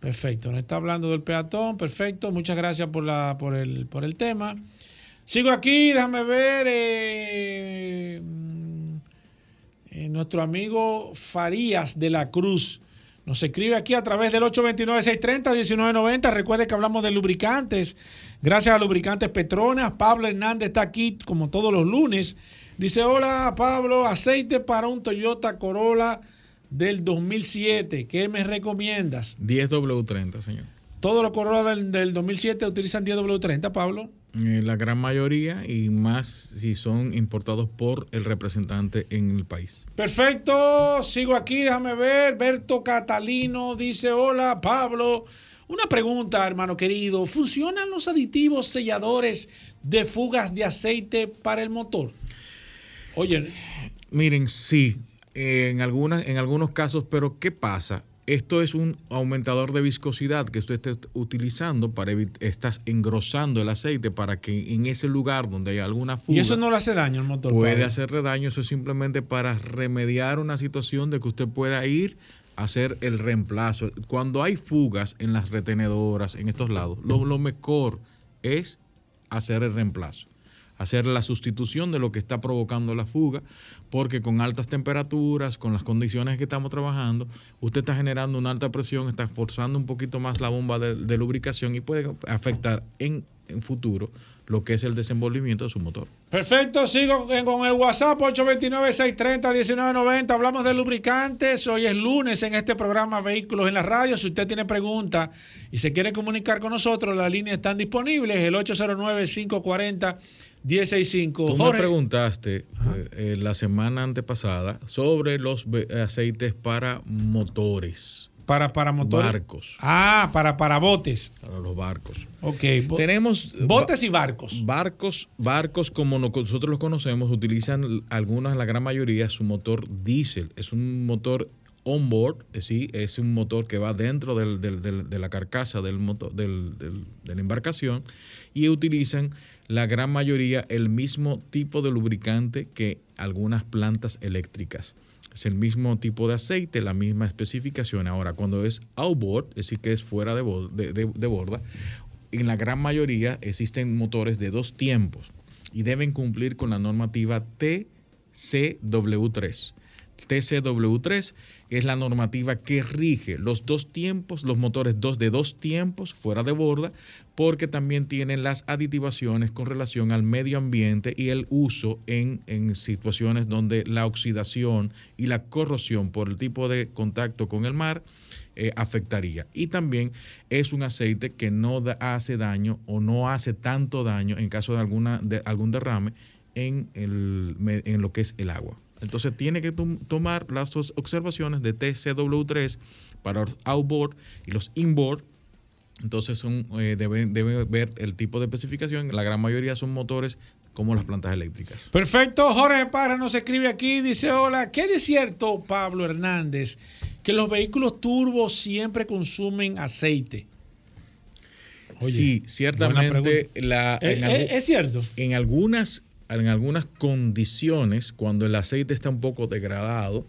Perfecto. Nos está hablando del peatón. Perfecto. Muchas gracias por, la, por, el, por el tema. Sigo aquí. Déjame ver. eh, eh, nuestro amigo Farías de la Cruz nos escribe aquí a través del 829-630-1990. Recuerde que hablamos de lubricantes. Gracias a Lubricantes Petronas. Pablo Hernández está aquí como todos los lunes. Dice, hola Pablo, aceite para un Toyota Corolla del 2007. ¿Qué me recomiendas? 10W30, señor. Todos los Corolla del, del 2007 utilizan 10W30, Pablo. Eh, la gran mayoría y más si son importados por el representante en el país. Perfecto, sigo aquí, déjame ver. Berto Catalino dice, hola Pablo. Una pregunta, hermano querido. ¿Funcionan los aditivos selladores de fugas de aceite para el motor? Oye, Miren, sí, en, algunas, en algunos casos, pero ¿qué pasa? Esto es un aumentador de viscosidad que usted esté utilizando para evitar, estás engrosando el aceite para que en ese lugar donde hay alguna fuga y eso no le hace daño al motor. puede hacerle daño, eso es simplemente para remediar una situación de que usted pueda ir a hacer el reemplazo. Cuando hay fugas en las retenedoras, en estos lados, lo, lo mejor es hacer el reemplazo, hacer la sustitución de lo que está provocando la fuga, porque con altas temperaturas, con las condiciones que estamos trabajando, usted está generando una alta presión, está forzando un poquito más la bomba de, lubricación y puede afectar en en futuro lo que es el desenvolvimiento de su motor. Perfecto, sigo con el WhatsApp 829-630-1990. Hablamos de lubricantes. Hoy es lunes en este programa Vehículos en la Radio. Si usted tiene preguntas y se quiere comunicar con nosotros, las líneas están disponibles. El 809-540-165. Tú me preguntaste eh, eh, la semana antepasada sobre los ve- aceites para motores. Para, para motores. Barcos. Ah, para, para botes. Para los barcos. Ok. Tenemos botes y barcos. Barcos, barcos como no- nosotros los conocemos, utilizan algunas, la gran mayoría, su motor diésel. Es un motor onboard, eh, sí, es un motor que va dentro del- del- del- de la carcasa del motor, del- del- de la embarcación y utilizan la gran mayoría el mismo tipo de lubricante que algunas plantas eléctricas. Es el mismo tipo de aceite, la misma especificación. Ahora, cuando es outboard, es decir, que es fuera de, de borda, en la gran mayoría existen motores de dos tiempos y deben cumplir con la normativa TCW3. TCW3 es la normativa que rige los dos tiempos, los motores dos de dos tiempos fuera de borda, porque también tienen las aditivaciones con relación al medio ambiente y el uso en, situaciones donde la oxidación y la corrosión por el tipo de contacto con el mar eh, afectaría. Y también es un aceite que no hace daño o no hace tanto daño en caso de, alguna, algún derrame en, el, en lo que es el agua. Entonces tiene que tom- tomar las observaciones de TCW3 para outboard y los inboard. Entonces son, eh, debe, debe ver el tipo de especificación. La gran mayoría son motores como las plantas eléctricas. Perfecto, Jorge Parra nos escribe aquí, dice, hola, ¿qué de cierto, Pablo Hernández, que los vehículos turbos siempre consumen aceite? Oye, sí, ciertamente la, en algún- es cierto. En algunas, en algunas condiciones, cuando el aceite está un poco degradado,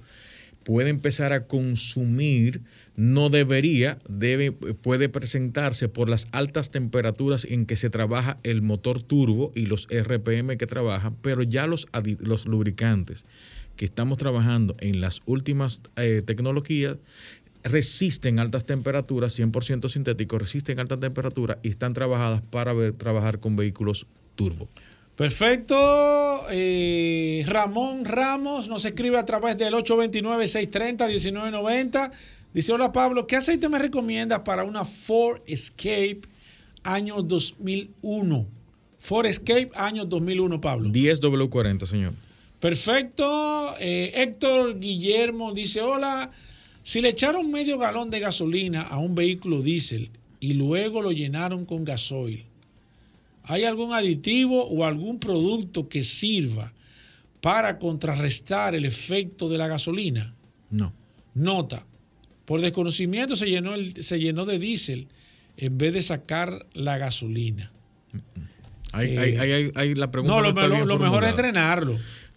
puede empezar a consumir, no debería, debe, puede presentarse por las altas temperaturas en que se trabaja el motor turbo y los RPM que trabajan, pero ya los, los lubricantes que estamos trabajando en las últimas eh, tecnologías resisten altas temperaturas, 100% sintéticos, resisten altas temperaturas y están trabajadas para trabajar con vehículos turbo. Perfecto. eh, Ramón Ramos nos escribe a través del 829-630-1990. Dice, hola Pablo, ¿qué aceite me recomiendas para una Ford Escape año 2001? Ford Escape año 2001, Pablo. 10W40, señor. Perfecto. Eh, Héctor Guillermo dice, hola, si le echaron medio galón de gasolina a un vehículo diésel y luego lo llenaron con gasoil, ¿hay algún aditivo o algún producto que sirva para contrarrestar el efecto de la gasolina? No. Nota, por desconocimiento se llenó, el- se llenó de diésel en vez de sacar la gasolina. Hay, Eh, hay- hay- hay- hay- la pregunta no, lo, bien lo mejor es.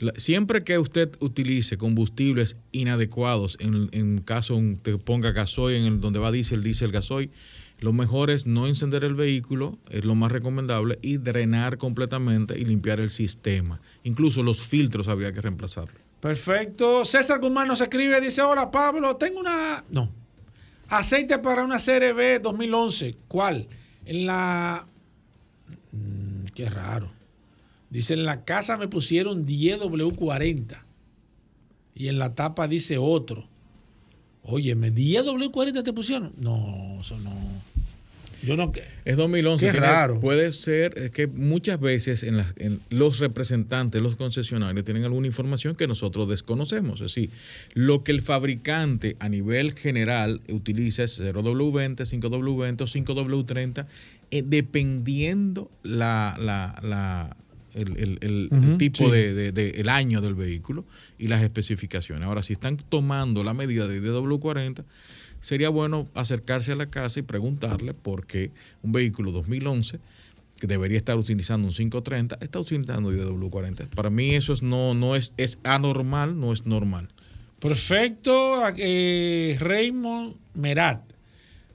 La- siempre que usted utilice combustibles inadecuados, en, en caso te ponga gasoil en el, donde va diésel, diésel, gasoil, lo mejor es no encender el vehículo, es lo más recomendable, y drenar completamente y limpiar el sistema. Incluso los filtros habría que reemplazarlos. Perfecto. César Guzmán nos escribe, dice, hola Pablo, tengo una... No. Aceite para una CRB 2011. ¿Cuál? En la... Mm, qué raro. Dice, en la casa me pusieron 10W40. Y en la tapa dice otro. Óyeme, 10W40 te pusieron. No, eso no. Yo no... Es 2011. Qué tiene- raro. Puede ser es que muchas veces en, las- en los representantes, los concesionarios, tienen alguna información que nosotros desconocemos. Es decir, lo que el fabricante a nivel general utiliza es 0W20, 5W20 o 5W30, eh, dependiendo la, la- la- el, el- el- el Ujú, tipo sí. de, de- de- el año del vehículo y las especificaciones. Ahora, si están tomando la medida de DW40, sería bueno acercarse a la casa y preguntarle por qué un vehículo 2011 que debería estar utilizando un 530 está utilizando DW40. Para mí eso es no no es es anormal, no es normal. Perfecto. eh, Raymond Merat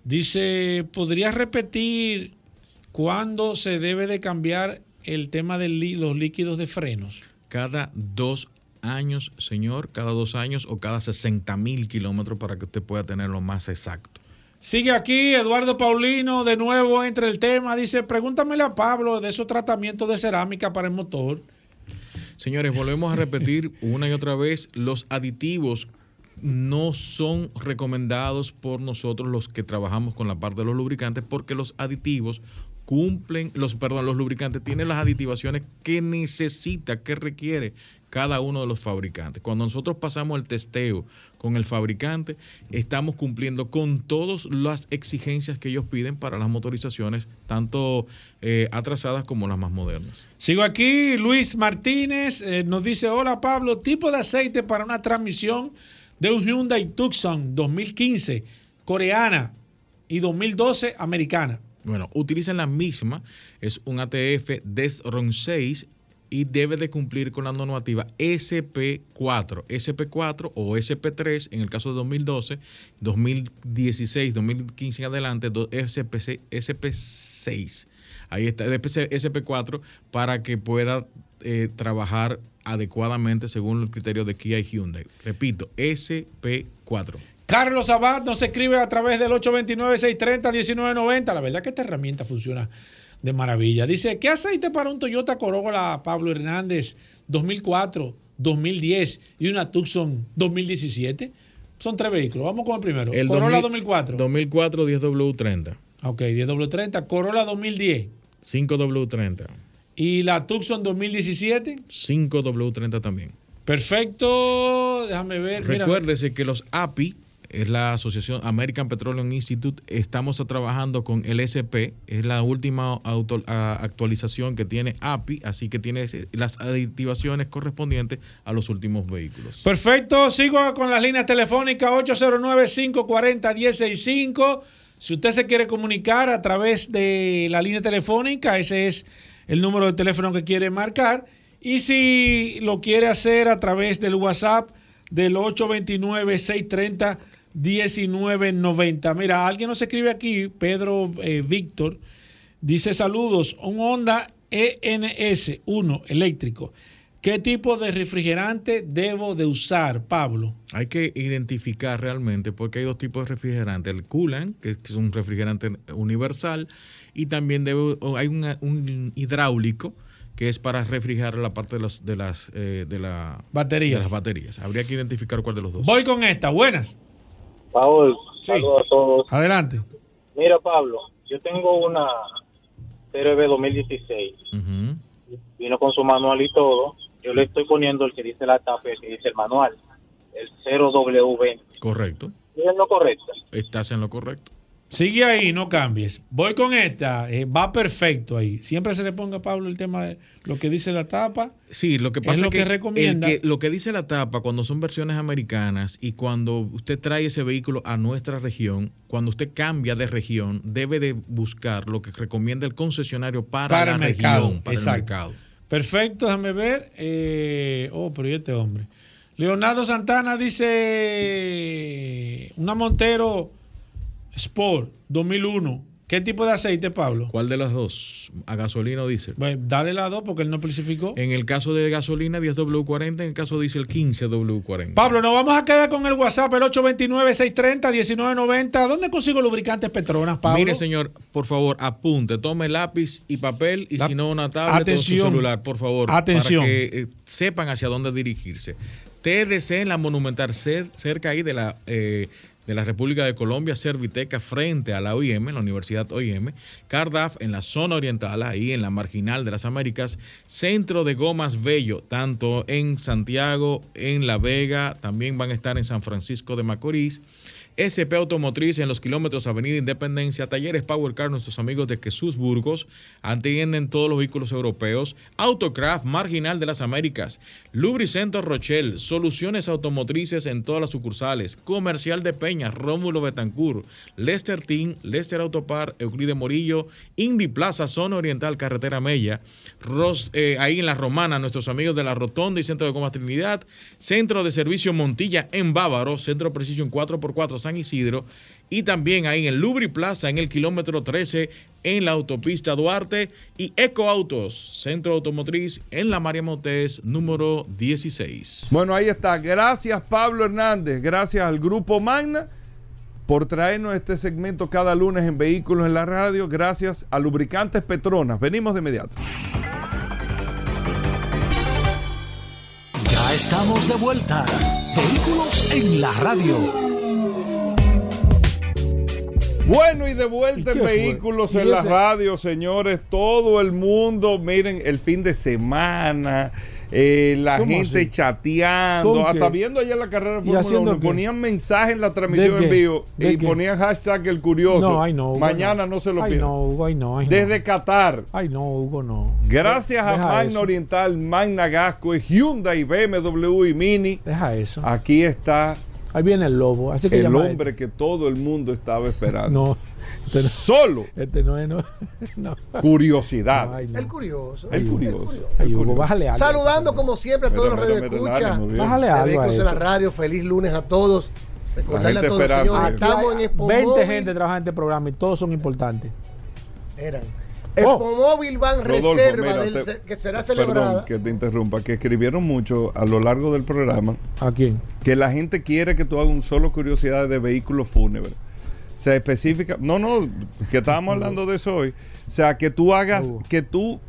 dice, ¿podrías repetir cuándo se debe de cambiar el tema de los líquidos de frenos? Cada dos años, señor, cada dos años o cada 60 mil kilómetros para que usted pueda tenerlo más exacto. Sigue aquí Eduardo Paulino, de nuevo entre el tema. Dice, pregúntamele a Pablo de esos tratamientos de cerámica para el motor. Señores, volvemos a repetir una y otra vez, los aditivos no son recomendados por nosotros los que trabajamos con la parte de los lubricantes porque los aditivos cumplen, los, perdón, los lubricantes tienen las aditivaciones que necesita, que requiere cada uno de los fabricantes. Cuando nosotros pasamos el testeo con el fabricante, estamos cumpliendo con todas las exigencias que ellos piden para las motorizaciones, tanto eh, atrasadas como las más modernas. Sigo aquí, Luis Martínez eh, nos dice, hola Pablo, tipo de aceite para una transmisión de un Hyundai Tucson 2015 coreana y 2012 americana. Bueno, utilizan la misma, es un ATF DESRON 6 y debe de cumplir con la normativa SP4, SP4 o SP3 en el caso de 2012, 2016, 2015 en adelante, SP, SP6. Ahí está, SP4 para que pueda eh, trabajar adecuadamente según el criterio de Kia y Hyundai. Repito, SP4. Carlos Abad nos escribe a través del 829-630-1990. La verdad que esta herramienta funciona de maravilla. Dice, ¿qué aceite para un Toyota Corolla Pablo Hernández 2004, 2010 y una Tucson 2017? Son tres vehículos. Vamos con el primero. El Corolla 2004. 2004 10W30. Ok, 10W30. Corolla 2010. 5W30. ¿Y la Tucson 2017? 5W30 también. Perfecto. Déjame ver. Recuérdese que los API es la Asociación American Petroleum Institute. Estamos trabajando con el SP, es la última actualización que tiene API, así que tiene las aditivaciones correspondientes a los últimos vehículos. Perfecto, sigo con las líneas telefónicas 809-540-165. Si usted se quiere comunicar a través de la línea telefónica, ese es el número de teléfono que quiere marcar. Y si lo quiere hacer a través del WhatsApp del 829 630 1990. Mira, alguien nos escribe aquí, Pedro eh, Víctor, dice saludos, un Honda ENS 1 eléctrico. ¿Qué tipo de refrigerante debo de usar, Pablo? Hay que identificar realmente porque hay dos tipos de refrigerante. El coolant, que es un refrigerante universal, y también debe, hay un hidráulico, que es para refrigerar la parte de las, de las, eh, de la, baterías. De las baterías. Habría que identificar cuál de los dos. Voy con esta, buenas. Paul, saludos a todos. Adelante. Mira, Pablo, yo tengo una CRB 2016. Vino con su manual y todo. Yo le estoy poniendo el que dice la tapa el que dice el manual. El 0W20. Correcto. ¿Es lo correcto? Estás en lo correcto. Sigue ahí, no cambies. Voy con esta. eh, va perfecto ahí. Siempre se le ponga a Pablo el tema de lo que dice la tapa. Sí, lo que pasa es es, lo que, el recomienda. que- lo que dice la tapa cuando son versiones americanas y cuando usted trae ese vehículo a nuestra región, cuando usted cambia de región, debe de buscar lo que recomienda el concesionario para, Para la el mercado, región, para exacto. el mercado. Perfecto, déjame ver. Eh, oh, pero ¿y este hombre? Leonardo Santana dice una Montero Sport 2001. ¿Qué tipo de aceite, Pablo? ¿Cuál de las dos? ¿A gasolina o diésel? Pues dale la dos porque él no especificó. En el caso de gasolina, 10W40, en el caso de diésel, 15W40. Pablo, nos vamos a quedar con el WhatsApp, el 829-630-1990. ¿Dónde consigo lubricantes Petronas, Pablo? Mire, señor, por favor, apunte, tome lápiz y papel y La- si no una tablet Atención. o su celular, por favor, Atención. para que eh, sepan hacia dónde dirigirse. TDC en la Monumental, cer- cerca ahí de la eh, de la República de Colombia, Serviteca frente a la OIM, la Universidad OIM, Cardaf en la zona oriental, ahí en la marginal de las Américas, Centro de Gomas Bello, tanto en Santiago, en La Vega, también van a estar en San Francisco de Macorís. SP Automotriz en los kilómetros Avenida Independencia, Talleres Power Car, nuestros amigos de Jesús Burgos, atienden todos los vehículos europeos, Autocraft, Marginal de las Américas, Lubricento Rochelle, soluciones automotrices en todas las sucursales, Comercial de Peña, Rómulo Betancourt, Lester Team, Lester Autopar, Euclide Morillo, Indy Plaza, Zona Oriental, Carretera Mella, eh, ahí en La Romana, nuestros amigos de La Rotonda y Centro de Comas Trinidad, Centro de Servicio Montilla en Bávaro, Centro Precision 4x4 San Isidro, y también ahí en Lubri Plaza, en el kilómetro 13, en la autopista Duarte, y Eco Autos, Centro Automotriz, en la María Motés, número 16. Bueno, ahí está. Gracias, Pablo Hernández. Gracias al Grupo Magna por traernos este segmento cada lunes en Vehículos en la Radio. Gracias a Lubricantes Petronas. Venimos de inmediato. Ya estamos de vuelta. Vehículos en la radio. Bueno, y de vuelta ¿Y qué en? Vehículos ¿Y en la ese? Radio, señores. Todo el mundo, miren, el fin de semana, eh, la ¿Cómo gente así? chateando, ¿Con hasta viendo ayer la carrera de ¿Y Fórmula haciendo 1, qué? ponían mensajes en la transmisión ¿De en vivo ¿De y qué? ponían hashtag el curioso. No, ay no. Hugo, Mañana no, se lo Ay pierdan. no, Hugo, ay no, ay no. Desde Qatar. Ay no, Hugo, no. Gracias a Magna eso. Oriental, Magna Gasco, Hyundai, BMW y Mini. Deja eso. Aquí está Ahí viene el lobo. Así que el hombre que todo el mundo estaba este. esperando. No. Este no, Solo este no es. No. no. curiosidad. No, ay, no. El curioso. El curioso. Ay, Hugo, bájale algo. Saludando como siempre a todos Mira, los el bien. Bájale algo en la esto. radio. Feliz lunes a todos. Recordarle a todos, esperando. señores, Aquí estamos en Expo 20 Móvil. gente trabajando en este programa y todos son importantes. Eran. Oh. Expo Móvil Van Rodolfo, Reserva mira, del- te- que será Perdón celebrada. que te interrumpa, que escribieron mucho a lo largo del programa ¿A quién? que la gente quiere que tú hagas un solo curiosidad de vehículos fúnebres. Se especifica, no, no, que estábamos hablando de eso hoy. O sea, que tú hagas, que tú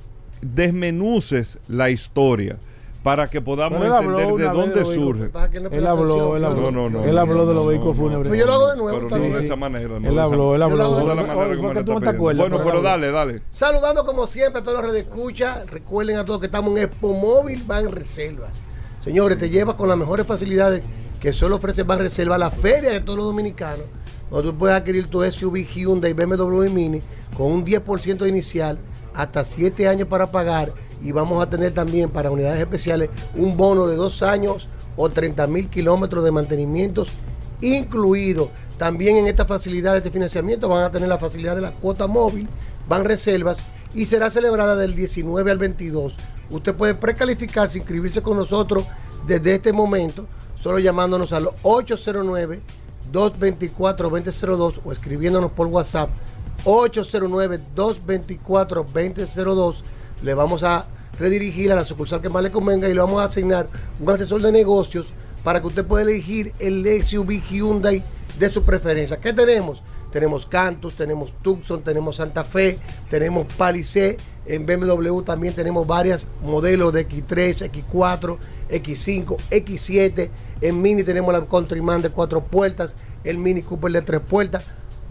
desmenuces la historia para que podamos entender de dónde surge. Él habló, él habló. No, no, no, él habló de los vehículos fúnebres. Pero yo lo hago de nuevo Pero no de esa manera. Él habló, él habló. No de la manera como está Bueno, pero dale, dale. Saludando como siempre a todos los redes escucha. Recuerden a todos que estamos en Expo Móvil Van Reservas. Señores, te llevas con las mejores facilidades que solo ofrece Van Reserva la feria de todos los dominicanos. Donde tú puedes adquirir tu SUV Hyundai, BMW y Mini con un 10% inicial, hasta 7 años para pagar. Y vamos a tener también para unidades especiales un bono de 2 años o 30 mil kilómetros de mantenimientos incluido. También en estas facilidades de financiamiento van a tener la facilidad de la cuota móvil, van reservas y será celebrada del 19 al 22. Usted puede precalificarse, inscribirse con nosotros desde este momento, solo llamándonos al 809-224-2002 o escribiéndonos por WhatsApp 809-224-2002. Le vamos a redirigir a la sucursal que más le convenga y le vamos a asignar un asesor de negocios para que usted pueda elegir el SUV Hyundai de su preferencia. ¿Qué tenemos? Tenemos Cantus, tenemos Tucson, tenemos Santa Fe, tenemos Palisade. En BMW también tenemos varios modelos de X3, X4, X5, X7. En Mini tenemos la Countryman de cuatro puertas, el Mini Cooper de tres puertas.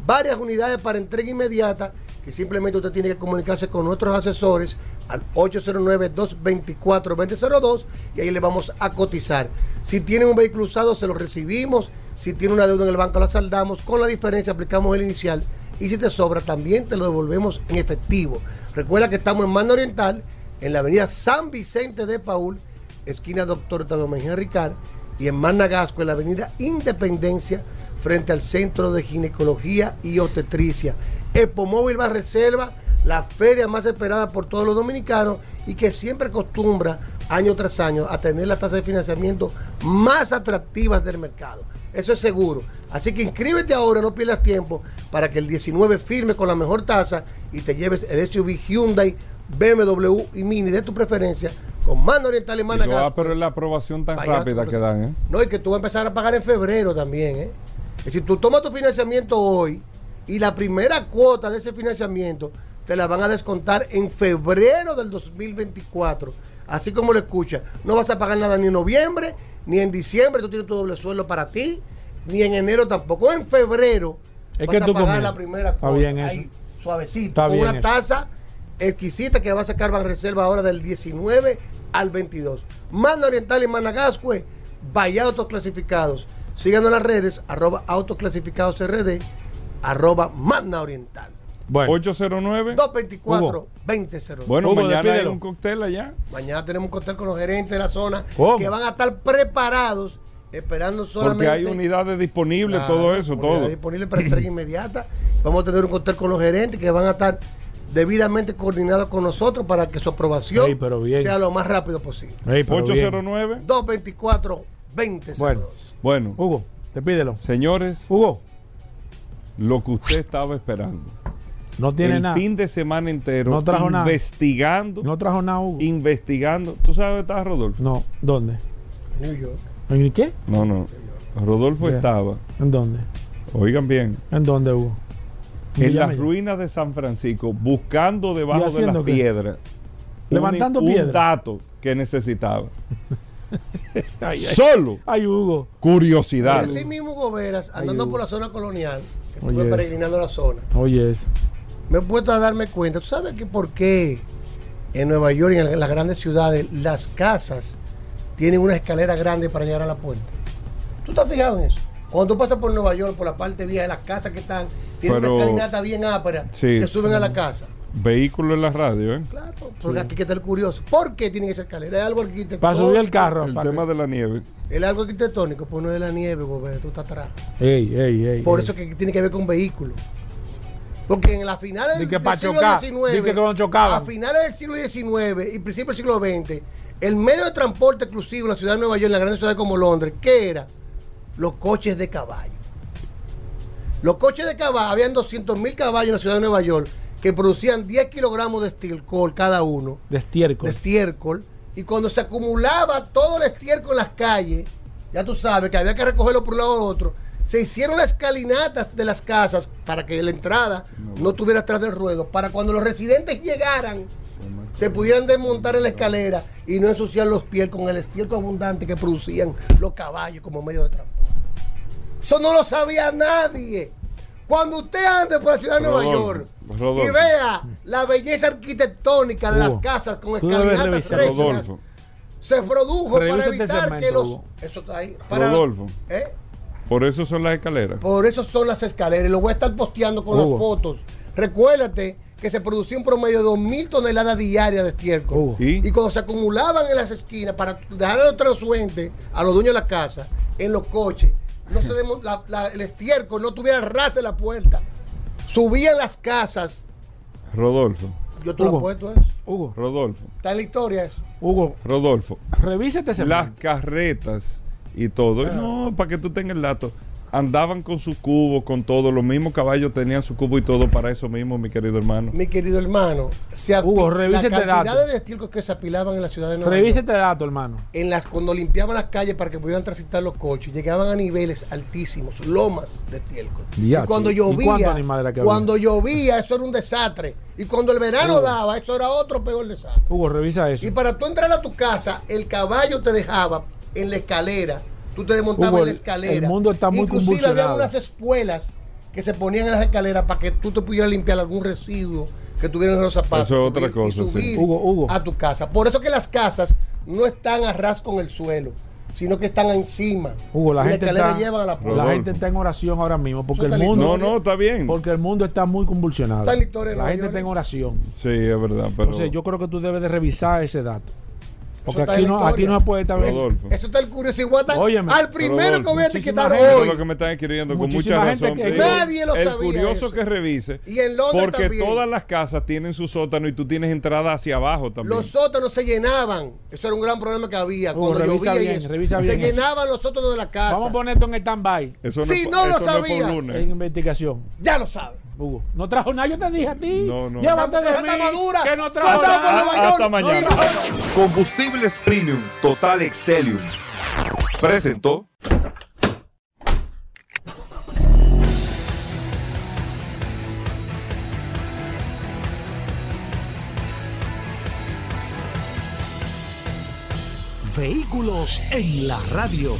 Varias unidades para entrega inmediata que simplemente usted tiene que comunicarse con nuestros asesores al 809-224-2002 y ahí le vamos a cotizar. Si tiene un vehículo usado, se lo recibimos. Si tiene una deuda en el banco, la saldamos. Con la diferencia, aplicamos el inicial. Y si te sobra, también te lo devolvemos en efectivo. Recuerda que estamos en Mano Oriental, en la avenida San Vicente de Paul, esquina Doctor Mejía Ricard, y en Managasco, en la avenida Independencia, frente al Centro de Ginecología y Obstetricia. Epomóvil va reserva, la feria más esperada por todos los dominicanos y que siempre acostumbra año tras año a tener las tasas de financiamiento más atractivas del mercado. Eso es seguro. Así que inscríbete ahora, no pierdas tiempo, para que el 19 firme con la mejor tasa y te lleves el SUV Hyundai, BMW y Mini de tu preferencia con mano oriental y Managasco. ah, pero es la aprobación tan rápida que dan, ¿eh? No, y que tú vas a empezar a pagar en febrero también, ¿eh? Es decir, tú tomas tu financiamiento hoy y la primera cuota de ese financiamiento te la van a descontar en febrero del 2024. Así como lo escuchas. No vas a pagar nada ni en noviembre, ni en diciembre, tú tienes tu doble sueldo para ti, ni en enero tampoco. En febrero Es vas que a tú pagar comienzas. la primera Está cuota. bien eso. ahí, suavecito. Está con una tasa exquisita que va a sacar Banreserva ahora del 19 al 22. Manda Oriental y Managascue, vaya autoclasificados. Síganos en las redes, arroba autoclasificados RD, arroba Magna Oriental. Bueno, 809. 224 2002 Bueno, Hugo, mañana hay despídelo. un cóctel allá. Mañana tenemos un cóctel con los gerentes de la zona ¿Cómo? que van a estar preparados, esperando solamente. Porque hay unidades disponibles, Claro, todo eso, unidades todo. disponible para entrega inmediata. Vamos a tener un cóctel con los gerentes que van a estar debidamente coordinados con nosotros para que su aprobación Ey, pero bien. sea lo más rápido posible. Ey, pero bien. 809. 224 20 Bueno. Bueno, Hugo, despídelo. señores, Hugo, lo que usted estaba esperando. No tiene el nada. fin de semana entero No trajo nada. investigando, No trajo nada, Hugo. investigando. ¿Tú sabes dónde estaba Rodolfo? No, ¿dónde? New York. ¿En qué? No, no. Rodolfo estaba ¿En dónde? Oigan bien. ¿En dónde, Hugo? En las ruinas de San Francisco, buscando debajo de las qué? piedras. Levantando un, un piedras. dato que necesitaba. Ay, ay. Solo Ay, Hugo. curiosidad. Así mismo, Goberas, andando Hugo. por la zona colonial, que estuve peregrinando la zona, Oye, eso. Me he puesto a darme cuenta. ¿Tú sabes que por qué en Nueva York y en las grandes ciudades las casas tienen una escalera grande para llegar a la puerta? ¿Tú te has fijado en eso? Cuando tú pasas por Nueva York, por la parte vieja de las casas que están, tienen Pero- una escalinata bien ápera Sí. que suben a la casa. Vehículo en la radio, ¿eh? Claro, porque aquí hay que estar curioso. ¿Por qué tienen esa escalera? Es algo arquitectónico. Para subir el carro. El tema de la nieve. Es algo arquitectónico, pues no es de la nieve, Goberas, tú estás atrás. Ey, ey, ey. Por ey. eso que tiene que ver con vehículos. Porque en las finales del, siglo chocar, XIX, que a finales del siglo XIX y principios del siglo XX, el medio de transporte exclusivo en la ciudad de Nueva York, en las grandes ciudades como Londres, ¿qué era? Los coches de caballo. Los coches de caballo, habían 200 mil caballos en la ciudad de Nueva York que producían 10 kilogramos de estiércol cada uno, De estiércol. de estiércol, y cuando se acumulaba todo el estiércol en las calles, ya tú sabes que había que recogerlo por un lado o otro, se hicieron las escalinatas de las casas para que la entrada no estuviera atrás del ruedo, para cuando los residentes llegaran, se pudieran desmontar en la escalera y no ensuciar los pies con el estiércol abundante que producían los caballos como medio de transporte. Eso no lo sabía nadie. Cuando usted ande por la ciudad de Nueva York Rodolfo. y vea la belleza arquitectónica de las casas con escalinatas recias, se produjo para Revisa evitar que los... Eso está ahí. Para, Rodolfo. ¿eh? Por eso son las escaleras. Por eso son las escaleras. y Lo voy a estar posteando con Hugo. las fotos. Recuérdate que se producía un promedio de 2.000 toneladas diarias de estiércol. ¿Y? Y cuando se acumulaban en las esquinas para dejar a los transuentes, a los dueños de la casa, en los coches, no se demo- la- la- el estiércol no tuviera ras de la puerta. Subían las casas. Rodolfo. Yo te lo Hugo. apuesto eso. Hugo, Rodolfo. Está en la historia eso. Hugo, Rodolfo. revisa este Las carretas y todo. No, para que tú tengas el dato. Andaban con su cubo, con todo. Los mismos caballos tenían su cubo y todo para eso mismo, mi querido hermano. Mi querido hermano, se Hugo, revisa la este cantidad dato. de estiércol que se apilaban en la ciudad de Nueva Revisa York, este dato, hermano. en las, cuando limpiaban las calles para que pudieran transitar los coches, llegaban a niveles altísimos, lomas de estiércol. Y cuando ¿Y llovía, había? cuando llovía, eso era un desastre. Y cuando el verano Hugo. daba, eso era otro peor desastre. Hugo, revisa eso. Y para tú entrar a tu casa, el caballo te dejaba en la escalera. Tú te desmontabas Hugo, en la escalera. el mundo está muy Inclusive había unas espuelas que se ponían en las escaleras para que tú te pudieras limpiar algún residuo que tuvieran en los zapatos. Eso es otra subir- y cosa, sí. subir Hugo, Hugo. a tu casa. Por eso que las casas no están a ras con el suelo, sino que están encima. Hugo, la y gente escalera está, llevan a la la gente está en oración ahora mismo porque el mundo No, no, está bien. porque el mundo está muy convulsionado. Está en la La gente está en oración. Sí, es verdad. Pero Entonces yo creo que tú debes de revisar ese dato. Porque aquí no, aquí no puede estar Rodolfo. Eso está el curioso. Igual está- Óyeme, al primero Rodolfo, que voy a etiquetar Eso es lo que me están escribiendo con Muchísima mucha gente razón. que- Nadie lo el sabía curioso eso. que revise. Y en Londres Porque también. todas las casas tienen su sótano y tú tienes entrada hacia abajo también. Los sótanos se llenaban. Eso era un gran problema que había. Hugo, cuando revisa llovía y bien, eso. revisa se bien eso. llenaban los sótanos de la casa. Vamos a poner esto en stand-by. Eso no, Si no lo eso no por sabías. lunes. En investigación. Ya lo sabes. Hugo, no trajo nada, yo te dije a ti. No, no. Llévate de mí, que no trajo nada. Nueva York. Hasta mañana. Combustibles Premium Total Excelium. Presentó. Vehículos en la radio.